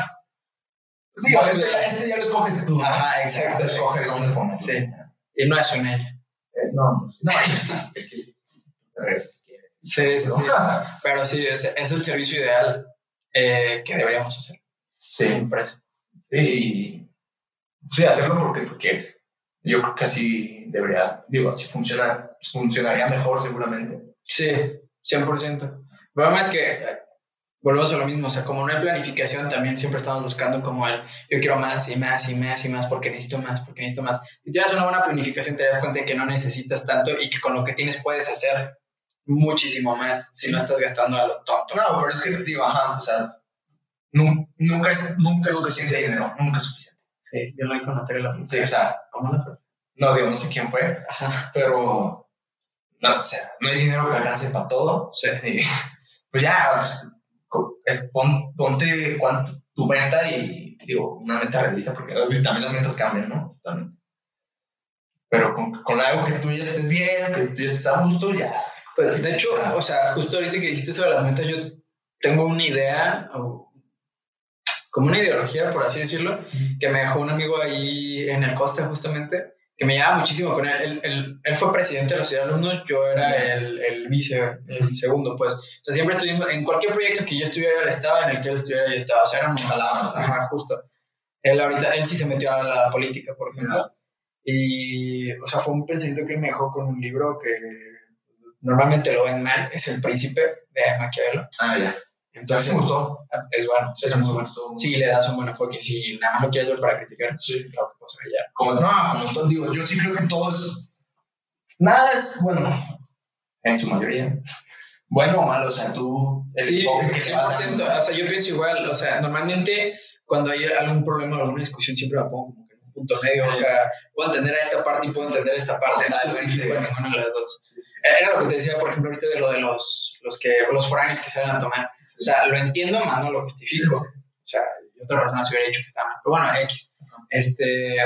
Speaker 1: Digo, este, ya, este ya lo escoges tú.
Speaker 2: Ajá, exacto.
Speaker 1: Escoges dónde poner.
Speaker 2: Sí. Y no es un ella.
Speaker 1: Eh, no, no, sí.
Speaker 2: Sí, sí, sí. Pero sí, es, es el servicio ideal eh, que deberíamos hacer.
Speaker 1: Sí.
Speaker 2: Empresa.
Speaker 1: Sí, sí, hacerlo porque tú quieres. Yo creo que así debería, digo, así funciona, funcionaría mejor seguramente.
Speaker 2: Sí, 100%. El problema es que volvemos a lo mismo, o sea, como no hay planificación, también siempre estamos buscando como el, yo quiero más y más y más y más porque necesito más, porque necesito más. Si tienes una buena planificación, te das cuenta de que no necesitas tanto y que con lo que tienes puedes hacer muchísimo más si no estás gastando a lo tonto.
Speaker 1: No, pero es que, digo, ajá, o sea, nunca es, nunca es suficiente dinero, nunca es suficiente.
Speaker 2: Sí, yo digo con Natalia la
Speaker 1: Sí, o sea,
Speaker 2: ¿Cómo no?
Speaker 1: no digo, no sé quién fue,
Speaker 2: Ajá.
Speaker 1: pero, no, o sea, no hay dinero que alcance para todo.
Speaker 2: Sí.
Speaker 1: Y, pues ya, pues, es- pon- ponte cuánto, tu meta y, digo, una meta realista, porque también las metas cambian, ¿no? Totalmente. Pero con, con algo que tú ya estés bien, que tú ya estés a gusto, ya.
Speaker 2: Pues, de hecho, o sea, justo ahorita que dijiste sobre las metas, yo tengo una idea, o como una ideología, por así decirlo, que me dejó un amigo ahí en el Costa justamente, que me llevaba muchísimo con él. Él, él- él fue presidente de la ciudad de alumnos, yo era el, el vice, el segundo, pues. O sea, siempre estuvimos, en cualquier proyecto que yo estuviera, él estaba, en el que él estuviera, yo estaba. O sea, éramos alados, ajá, justo. Él ahorita, él sí se metió a la política, por ejemplo. Y, o sea, fue un pensamiento que me dejó con un libro que normalmente lo ven mal, es El Príncipe de Maquiavelo.
Speaker 1: Ah, ya. Entonces me gustó.
Speaker 2: es bueno,
Speaker 1: Sí,
Speaker 2: es muy bueno. Si le das un buen enfoque, si nada más lo quieres ver para criticar, sí, claro que pasa allá.
Speaker 1: Como, no, como todo, digo, yo sí creo que todo es. Nada es, bueno, en su mayoría. Bueno o malo, o sea, tú. el
Speaker 2: Sí,
Speaker 1: que se va
Speaker 2: 100%.
Speaker 1: dando.
Speaker 2: O sea, yo pienso igual. O sea, normalmente cuando hay algún problema o alguna discusión, siempre la pongo como punto medio. O sea, puedo entender a esta parte y puedo entender a esta parte.
Speaker 1: Totalmente.
Speaker 2: Bueno, ninguna de las dos. Era lo que te decía, por ejemplo, ahorita de lo de los, los, que, los foráneos que se van a tomar. O sea, lo entiendo, más no lo justifico. O sea, otra persona se hubiera dicho que está mal. Pero bueno, X. Este.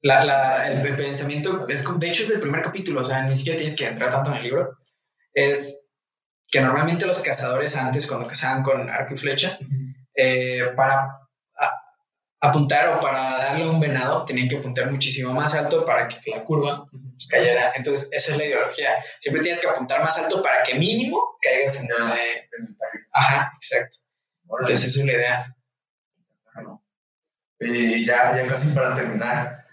Speaker 2: La, la, el pensamiento, es, de hecho es el primer capítulo, o sea, ni siquiera tienes que entrar tanto en el libro. Es que normalmente los cazadores antes, cuando cazaban con arco y flecha, eh, para apuntar o para darle un venado, tenían que apuntar muchísimo más alto para que la curva pues, cayera. Entonces, esa es la ideología. Siempre tienes que apuntar más alto para que mínimo caigas en el... eh, Ajá, exacto. Entonces, esa es la idea.
Speaker 1: Y ya, ya casi para terminar,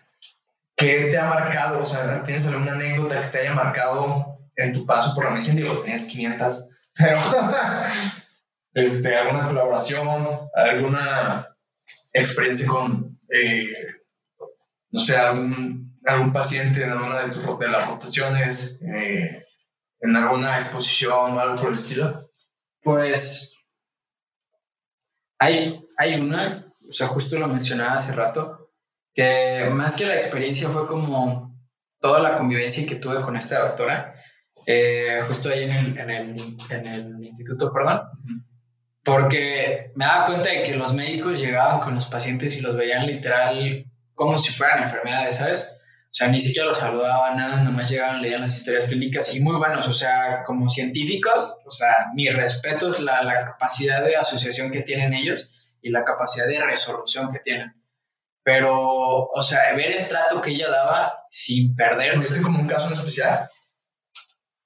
Speaker 1: ¿qué te ha marcado? O sea, ¿tienes alguna anécdota que te haya marcado en tu paso por la medicina? Digo, tenías 500, pero este, alguna colaboración, alguna experiencia con, eh, no sé, algún, algún paciente en alguna de, tus, de las rotaciones, eh, en alguna exposición o algo por el estilo.
Speaker 2: Pues hay, hay una, o sea, justo lo mencionaba hace rato, que más que la experiencia fue como toda la convivencia que tuve con esta doctora, eh, justo ahí en el, en, el, en el instituto, perdón, porque me daba cuenta de que los médicos llegaban con los pacientes y los veían literal como si fueran enfermedades, ¿sabes? O sea, ni siquiera los saludaban, nada, nomás llegaban, leían las historias clínicas y muy buenos, o sea, como científicos, o sea, mi respeto es la, la capacidad de asociación que tienen ellos y la capacidad de resolución que tienen. Pero, o sea, ver el trato que ella daba sin perder
Speaker 1: ¿Tuviste como un caso en especial?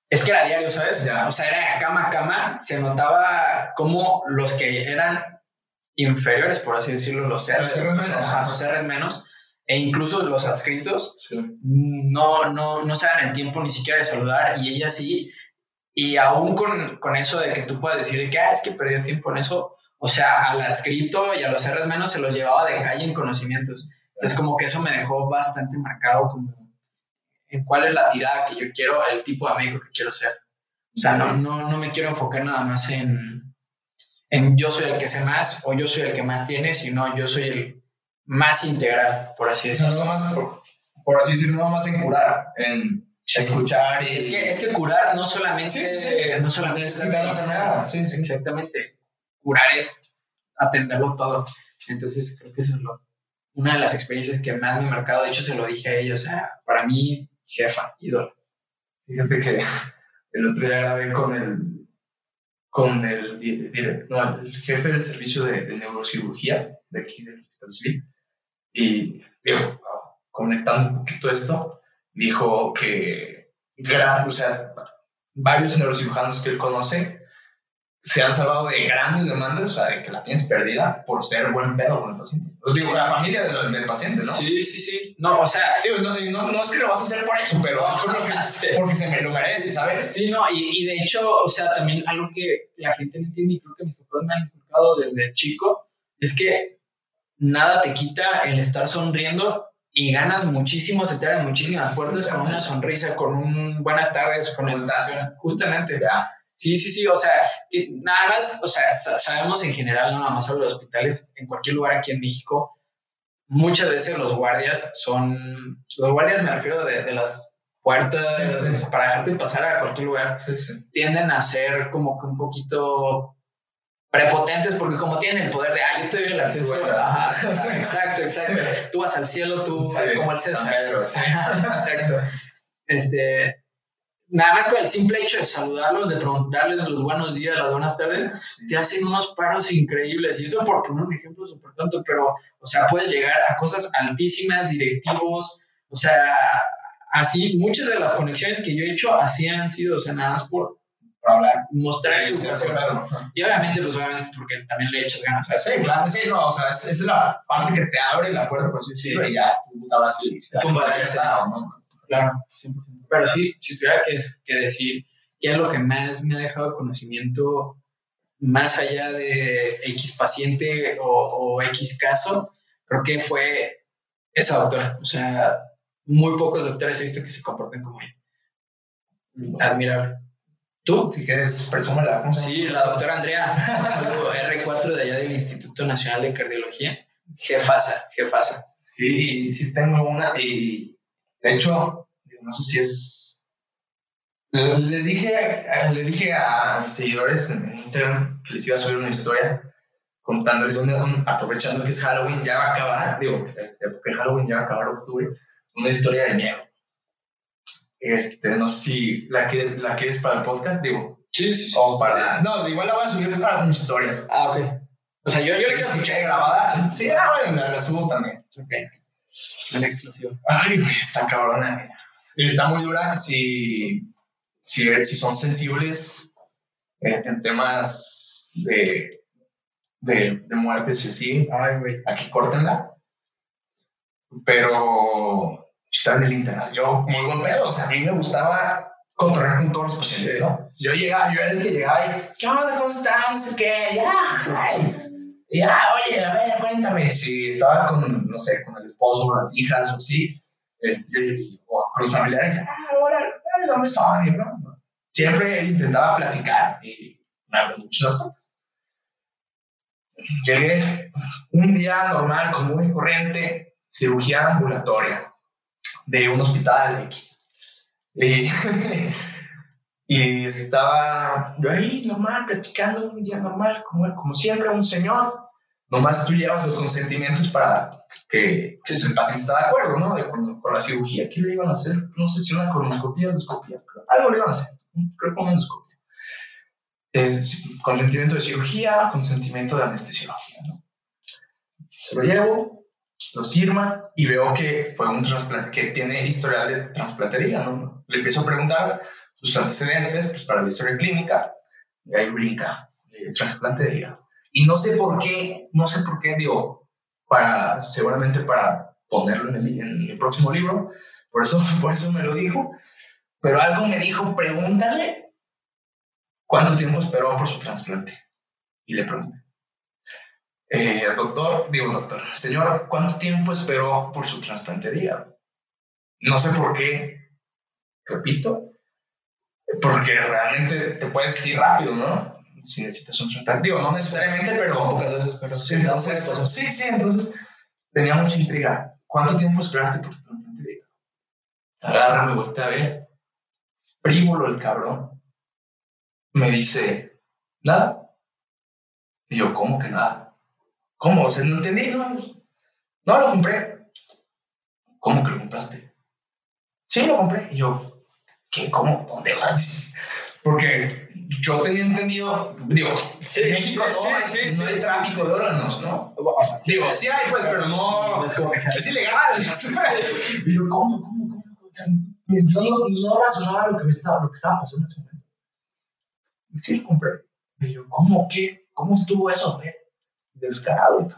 Speaker 2: Es que era diario, ¿sabes?
Speaker 1: Ya.
Speaker 2: O sea, era cama a cama, se notaba como los que eran inferiores, por así decirlo, los R's,
Speaker 1: Los Rs menos.
Speaker 2: e incluso los adscritos,
Speaker 1: Sí.
Speaker 2: no, no, no se dan el tiempo ni siquiera de saludar, y ella sí, y aún con, con eso de que tú puedas decir que ah, es que perdió tiempo en eso, o sea, al adscrito y a los Rs menos se los llevaba de calle en conocimientos. Entonces, como que eso me dejó bastante marcado como en cuál es la tirada que yo quiero, el tipo de médico que quiero ser. O sea, no, no, no me quiero enfocar nada más en, en yo soy el que sé más o yo soy el que más tiene, sino yo soy el más integral, por así decirlo.
Speaker 1: no más, por, por así decirlo, no más en curar, en escuchar y...
Speaker 2: Es que, es que curar no solamente,
Speaker 1: Sí, sí, sí.
Speaker 2: no solamente
Speaker 1: la enfermedad, sí, sí.
Speaker 2: Exactamente. Curar es atenderlo todo. Entonces, creo que eso es lo, una de las experiencias que más me ha marcado. De hecho, se lo dije a ella. O sea, para mí, jefa, ídolo.
Speaker 1: Fíjate que el otro día grabé con el, con el, direct, no, el jefe del servicio de, neurocirugía de aquí del Hospital Civil. Y digo, conectando un poquito esto, dijo que o sea, varios neurocirujanos que él conoce se han salvado de grandes demandas, o sea, de que la tienes perdida por ser buen pedo con el paciente. Os digo, la familia del, del, paciente, ¿no?
Speaker 2: Sí, sí, sí. No, o sea,
Speaker 1: digo, no, no, no, es que lo vas a hacer por eso, pero porque, porque se me lo merece, ¿sabes?
Speaker 2: Sí, no, y, y, de hecho, o sea, también algo que la gente no entiende y creo que mis papás me han inculcado desde chico es que nada te quita el estar sonriendo y ganas muchísimo, se te abren muchísimas puertas con una sonrisa, con un buenas tardes, con
Speaker 1: estás?
Speaker 2: Justamente. Ya. Sí, sí, sí, o sea, nada más, o sea, sabemos en general, no nada más sobre los hospitales, en cualquier lugar aquí en México, muchas veces los guardias son, los guardias me refiero de, de las puertas, para dejarte pasar a cualquier lugar, tienden a ser como que un poquito prepotentes porque como tienen el poder de, ah, yo te doy el acceso. Ajá, exacto, exacto. Tú vas al cielo, tú como el César. exacto. Este, nada más con el simple hecho de saludarlos, de preguntarles los buenos días, las buenas tardes, te hacen unos paros increíbles. Y eso por poner un ejemplo súper tonto, pero, o sea, puedes llegar a cosas altísimas, directivos, o sea, así, muchas de las conexiones que yo he hecho así han sido, o sea, nada más por, hablar, mostrar educación. Y obviamente, pues obviamente, porque también le echas ganas a
Speaker 1: eso. Sí, claro, sí, no, o sea, esa es la parte que te abre la puerta, por así decirlo, y ya tú sabrás si
Speaker 2: es un valor. Claro, 100%. Pero sí, si tuviera que, que decir qué es lo que más me ha dejado conocimiento más allá de X paciente o, o X caso, creo que fue esa doctora. O sea, muy pocos doctores he visto que se comporten como ella. Admirable.
Speaker 1: ¿Tú? Si quieres, presúmela.
Speaker 2: Sí, la doctora Andrea, R4 de allá del Instituto Nacional de Cardiología. ¿Qué pasa?
Speaker 1: Sí, sí tengo una y de hecho, no sé si es... Les dije, les dije a mis seguidores en Instagram que les iba a subir una historia contándoles, aprovechando que es Halloween, ya va a acabar, digo, porque Halloween ya va a acabar octubre, una historia de miedo. Este, no sé si la quieres, la quieres para el podcast, digo.
Speaker 2: Sí, sí,
Speaker 1: O para. No, igual la voy a subir para mis historias.
Speaker 2: Ah, ok. O sea, yo, yo la quiero
Speaker 1: escuchar grabada. Sí, ah, bueno, la, subo también.
Speaker 2: Ok. La exclusiva.
Speaker 1: Ay, güey, está cabrona. Está muy dura si, si, si son sensibles en, en temas de, de, de muertes y así.
Speaker 2: Ay, güey.
Speaker 1: Aquí córtenla. Pero estaba en el internet. Yo, muy buen pedo, o sea, a mí me gustaba controlar con todos los pacientes, ¿no? Yo llegaba, yo era el que llegaba y, ¿qué onda? ¿Cómo estás? No sé qué, ya, ay, ya, oye, a ver, cuéntame. Si estaba con, no sé, con el esposo, las hijas o así, este, o familiares, ah, hola, ¿dónde son? ¿no? Siempre intentaba platicar y me las puertas. Llegué un día normal, común y corriente, cirugía ambulatoria de un hospital X. Y, y estaba yo ahí normal, platicando un día normal, como, como siempre, un señor. Nomás tú llevas los consentimientos para que, que el paciente está de acuerdo, ¿no? De, con, la cirugía. ¿Qué le iban a hacer? No sé si una colonoscopia o endoscopia. Algo le iban a hacer. Creo que una endoscopia. Es consentimiento de cirugía, consentimiento de anestesiología, ¿no? Se lo llevo, los firma y veo que fue un trasplante, que tiene historial de trasplantería, ¿no? Le empiezo a preguntar sus antecedentes, pues para la historia clínica, y ahí brinca, eh, trasplante de hígado. Y no sé por qué, no sé por qué, digo, para, seguramente para ponerlo en el, el próximo libro, por eso, por eso me lo dijo, pero algo me dijo, pregúntale cuánto tiempo esperó por su trasplante. Y le pregunté. Eh, doctor, digo doctor, señor, ¿cuánto tiempo esperó por su trasplante de? No sé por qué, repito, porque realmente te puedes ir rápido, ¿no? Si necesitas un trasplante, digo, no necesariamente, pero... sí, entonces, sí, sí, entonces tenía mucha intriga. ¿Cuánto tiempo esperaste por tu trasplante de hígado? Agarra, me a ver, frívolo el cabrón, me dice, nada. Y yo, ¿cómo que nada? ¿Cómo? O sea, no entendí, no, no lo compré. ¿Cómo que lo compraste? Sí, lo compré. Y yo, ¿qué? ¿Cómo? ¿Dónde? O sea, porque yo tenía entendido, digo,
Speaker 2: sí,
Speaker 1: en México
Speaker 2: sí,
Speaker 1: no, hay,
Speaker 2: sí,
Speaker 1: no hay tráfico de órganos, ¿no?
Speaker 2: O sea, sí,
Speaker 1: Digo, sí hay, pues, pero no.
Speaker 2: Es como que-
Speaker 1: Es ilegal. y yo, ¿cómo, cómo, cómo? O sea, yo no, no razonaba lo que, me estaba, lo que estaba pasando en ese momento. Y sí, lo compré. Y yo, ¿cómo? ¿Qué? ¿Cómo estuvo eso? Descarado.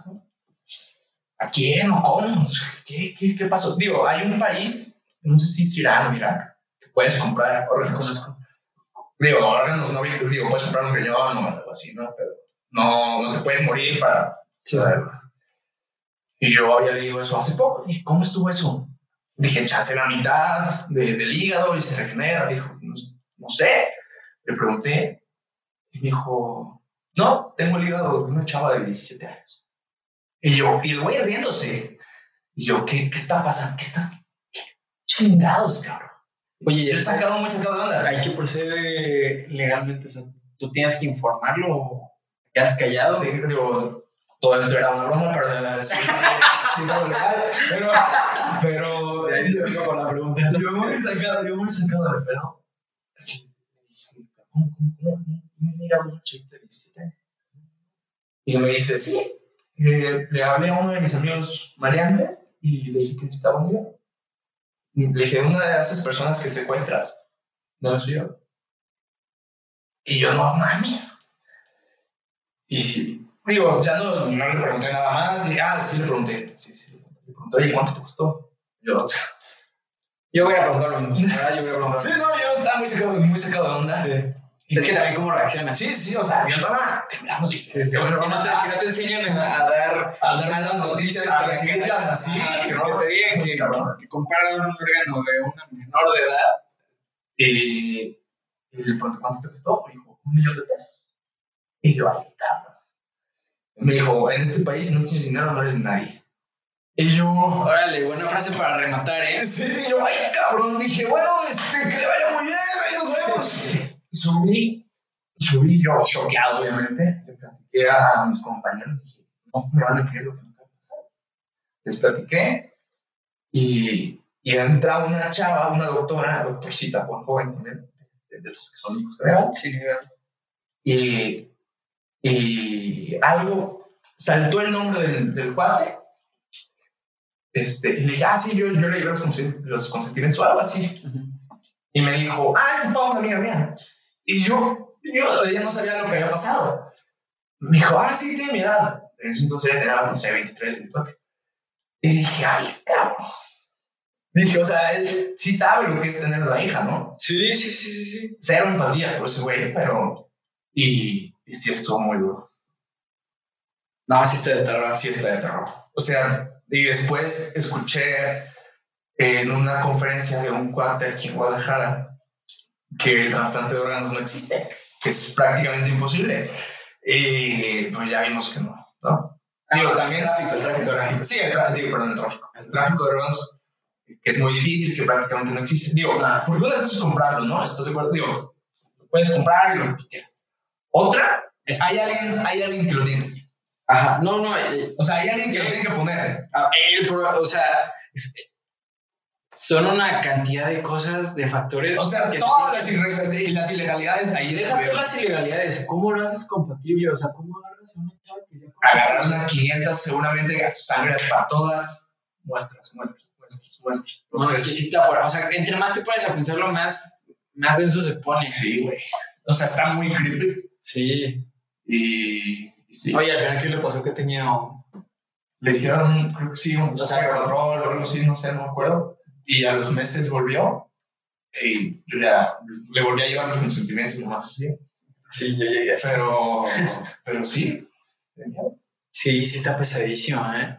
Speaker 1: ¿A quién o cómo? ¿Qué, qué, ¿Qué pasó? Digo, hay un país, no sé si es Irán o Irak, que puedes comprar órganos. Conozco. Digo, órganos no vitales, digo, puedes comprar un riñón o algo así, ¿no? Pero no, no te puedes morir para saberlo. Y yo había leído eso hace poco. ¿Y cómo estuvo eso? Dije, chance la mitad de- del hígado y se regenera. Dijo, no, no sé. Le pregunté y me dijo, no, tengo el hígado de una chava de 17 años. Y yo, y el güey riéndose. Y yo, ¿qué, qué está pasando? ¿Qué estás? ¿Qué chingados, cabrón?
Speaker 2: Oye,
Speaker 1: Yo he sacado muy sacado de onda.
Speaker 2: hay que proceder legalmente, o sea, tú tienes que informarlo o te has callado.
Speaker 1: Digo, todo esto era una broma, pero sí, sí, no, legal. Pero, pero
Speaker 2: De ahí se vino con la pregunta.
Speaker 1: yo muy sacado, yo muy sacado de pedo. ¿Cómo, cómo, cómo, cómo mira chiquita de 17 años? Y me dice, sí. Eh, le hablé a uno de mis amigos maleantes y le dije que necesitaba un video. Le dije, una de esas personas que secuestras, no soy yo. Y yo, no mames. Y digo, ya no, no le pregunté nada más. Y, ah, sí le pregunté. Sí, sí, le pregunté. Oye, ¿cuánto te costó? Yo,
Speaker 2: Yo voy a preguntar lo mismo, ¿verdad? Yo voy a preguntar.
Speaker 1: sí, no, yo estaba muy sacado, muy sacado de onda. Y
Speaker 2: Es que también cómo reaccionas.
Speaker 1: Sí, sí, o sea, yo andaba temblando.
Speaker 2: Sí, sí,
Speaker 1: bueno,
Speaker 2: si, no te, si no te enseñan a, dar
Speaker 1: a dar malas noticias, a recibirlas así,
Speaker 2: que, te digan que, que comparan un órgano de una menor de edad.
Speaker 1: Y, le pregunté, ¿cuánto te costó? Me dijo, un millón de pesos. Y yo, ay, cabrón. Me dijo, en este país no tienes dinero, no eres nadie. Y yo,
Speaker 2: Órale, buena frase para rematar, ¿eh?
Speaker 1: Sí, y yo, ay, cabrón, dije, bueno, este, que le vaya muy bien, ahí nos vemos. Subí, subí yo choqueado, obviamente. Le platiqué a mis compañeros, dije, no me van a creer lo que me va a pasar. Les platiqué y, y entra una chava, una doctora, doctorcita, Juan Joven también, este, de esos que son hijos reales.
Speaker 2: Sí,
Speaker 1: Y, y algo, saltó el nombre del, del cuate. Este, y le dije, ah, sí, yo, yo le llevé los, los consentimientos o algo así. Y me dijo, ah, para una amiga mía. Y yo, yo, ella no sabía lo que había pasado. Me dijo, ah, sí, tiene mi edad. En ese entonces ella tenía, no sé, 23, 24. Y dije, ay, cabrón. Dije, o sea, él sí sabe lo que es tener una hija, ¿no?
Speaker 2: Sí, sí, sí, sí, sí.
Speaker 1: Cero empatía por ese güey, pero. Y, y sí estuvo muy duro.
Speaker 2: No, sí está de terror.
Speaker 1: Sí está de terror. O sea, y después escuché en una conferencia de un cuate aquí en Guadalajara que el trasplante de órganos no existe, que es prácticamente imposible. Y pues ya vimos que no, ¿no? Digo, también
Speaker 2: tráfico, el tráfico,
Speaker 1: el tráfico. Sí, el tráfico, digo, perdón, el tráfico. El tráfico de órganos que es muy difícil, que prácticamente no existe. Digo,
Speaker 2: Ah.
Speaker 1: porque una cosa es comprarlo, ¿no? ¿Estás de acuerdo? Digo, puedes comprar lo que quieras. Otra, es, hay alguien, hay alguien que lo tiene.
Speaker 2: Ajá, no, no. eh,
Speaker 1: O sea, hay alguien que lo tiene que poner.
Speaker 2: ah, el o sea, son una cantidad de cosas, de factores.
Speaker 1: O sea, todas
Speaker 2: te-
Speaker 1: las, las ilegalidades ahí
Speaker 2: Deja
Speaker 1: estuvieron.
Speaker 2: las ilegalidades. ¿Cómo lo haces compatible? O sea, ¿cómo agarras a una chava que sea
Speaker 1: Agarrar una 500 seguramente su sangre para todas. Muestras, muestras, muestras, muestras.
Speaker 2: No, es que
Speaker 1: Entonces,
Speaker 2: sí está fuera. O sea, entre más te pones a pensarlo, más, más denso se pone.
Speaker 1: sí, güey. O sea, está muy creepy.
Speaker 2: Sí.
Speaker 1: Y, sí.
Speaker 2: Oye, al final, ¿qué le pasó que tenía?
Speaker 1: Le hicieron, creo que sí, un
Speaker 2: O sea,
Speaker 1: control o algo así, no sé, no me acuerdo. Y a los meses volvió. Y yo ya le volví a llevar los consentimientos nomás así.
Speaker 2: Sí, yo llegué a eso.
Speaker 1: Pero, pero sí.
Speaker 2: Sí, sí está pesadísimo, ¿eh?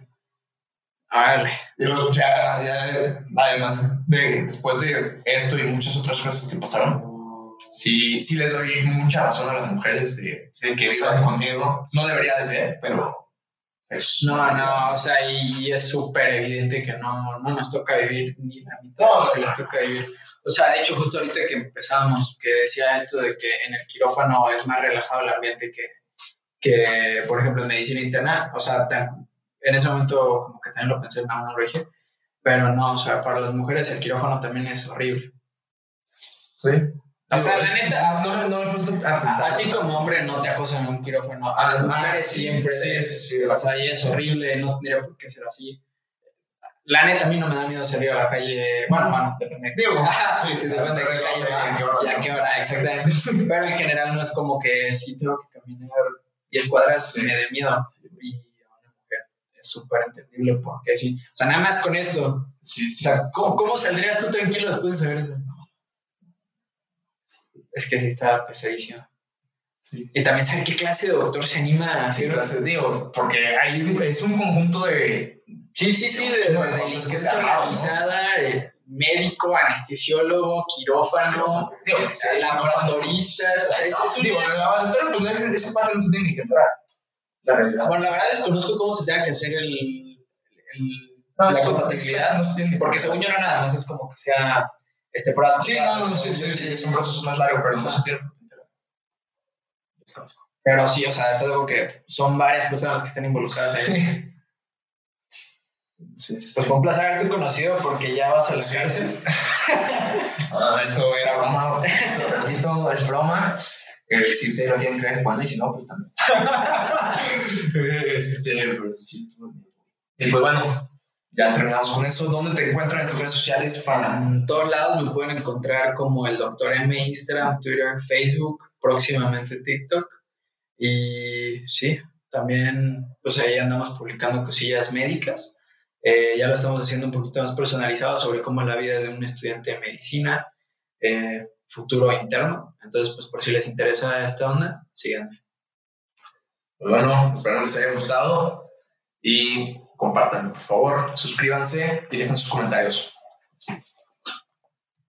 Speaker 2: Árale.
Speaker 1: Yo ya, ya, además de después de esto y muchas otras cosas que pasaron, sí, sí les doy mucha razón a las mujeres de, de que vivan conmigo. No debería de ser, pero.
Speaker 2: No, no, o sea, y, y es súper evidente que no, no nos toca vivir ni la mitad
Speaker 1: No,
Speaker 2: de lo que
Speaker 1: no.
Speaker 2: les toca vivir. O sea, de hecho, justo ahorita que empezábamos, que decía esto de que en el quirófano es más relajado el ambiente que, que por ejemplo, en medicina interna. O sea, tan- en ese momento como que también lo pensé, no lo dije. Pero no, o sea, para las mujeres el quirófano también es horrible.
Speaker 1: Sí.
Speaker 2: O sea, la neta,
Speaker 1: no, no me he puesto a pensar.
Speaker 2: A ti como hombre no te acosan en un quirófano.
Speaker 1: A
Speaker 2: las
Speaker 1: las
Speaker 2: mujeres siempre.
Speaker 1: sí, sí,
Speaker 2: o sea, y es horrible, no tendría por qué ser así. La neta, a mí no me da miedo salir a la calle. Bueno, bueno, depende.
Speaker 1: Digo, sí,
Speaker 2: sí, depende de qué calle y a qué hora, exactamente. Pero en general no es como que si tengo que caminar 10 cuadras me dé miedo. Y a una mujer es súper entendible porque sí. O sea, nada más con esto.
Speaker 1: Sí,
Speaker 2: O sea, ¿cómo, cómo saldrías tú tranquilo después de saber eso? Es que sí está pesadísimo.
Speaker 1: sí.
Speaker 2: Y también saber qué clase de doctor se anima a hacer.
Speaker 1: gracias, digo, porque ahí es un conjunto de.
Speaker 2: Sí, sí, sí, de, de,
Speaker 1: cosas que ¿no?
Speaker 2: organizada, eh, médico, anestesiólogo, quirófano,
Speaker 1: Digo,
Speaker 2: laboratoristas. o sea, es, es un-
Speaker 1: Digo, laboratorio, pues no, ese parte no se tiene que entrar. La realidad.
Speaker 2: Bueno, la verdad desconozco cómo se tenga que hacer el, el-
Speaker 1: No,
Speaker 2: la compatibilidad,
Speaker 1: no se tiene que-
Speaker 2: porque según yo no nada más es como que sea este pruebas
Speaker 1: Sí, no, no, sí, sí, sí, es un proceso más largo, pero no se tiene.
Speaker 2: Pero sí, o sea, te digo que son varias personas las que están involucradas ahí.
Speaker 1: Sí, sí,
Speaker 2: Pues fue un placer haberte conocido porque ya vas a la
Speaker 1: Sí.
Speaker 2: cárcel.
Speaker 1: Ah, esto era broma, repito, es broma. Eh, si ustedes lo quieren creer, bueno, y si no, pues también. este, pero sí. Y pues bueno, ya terminamos con eso. ¿Dónde te encuentran en tus redes sociales para
Speaker 2: En todos lados me pueden encontrar como el Dr. M, Instagram, Twitter, Facebook, próximamente TikTok. Y sí, también pues ahí andamos publicando cosillas médicas. Eh, ya lo estamos haciendo un poquito más personalizado sobre cómo es la vida de un estudiante de medicina, eh, futuro interno. Entonces, pues por si les interesa esta onda, síganme.
Speaker 1: Pues bueno, espero les haya gustado y compartan, por favor, suscríbanse y dejen sus comentarios.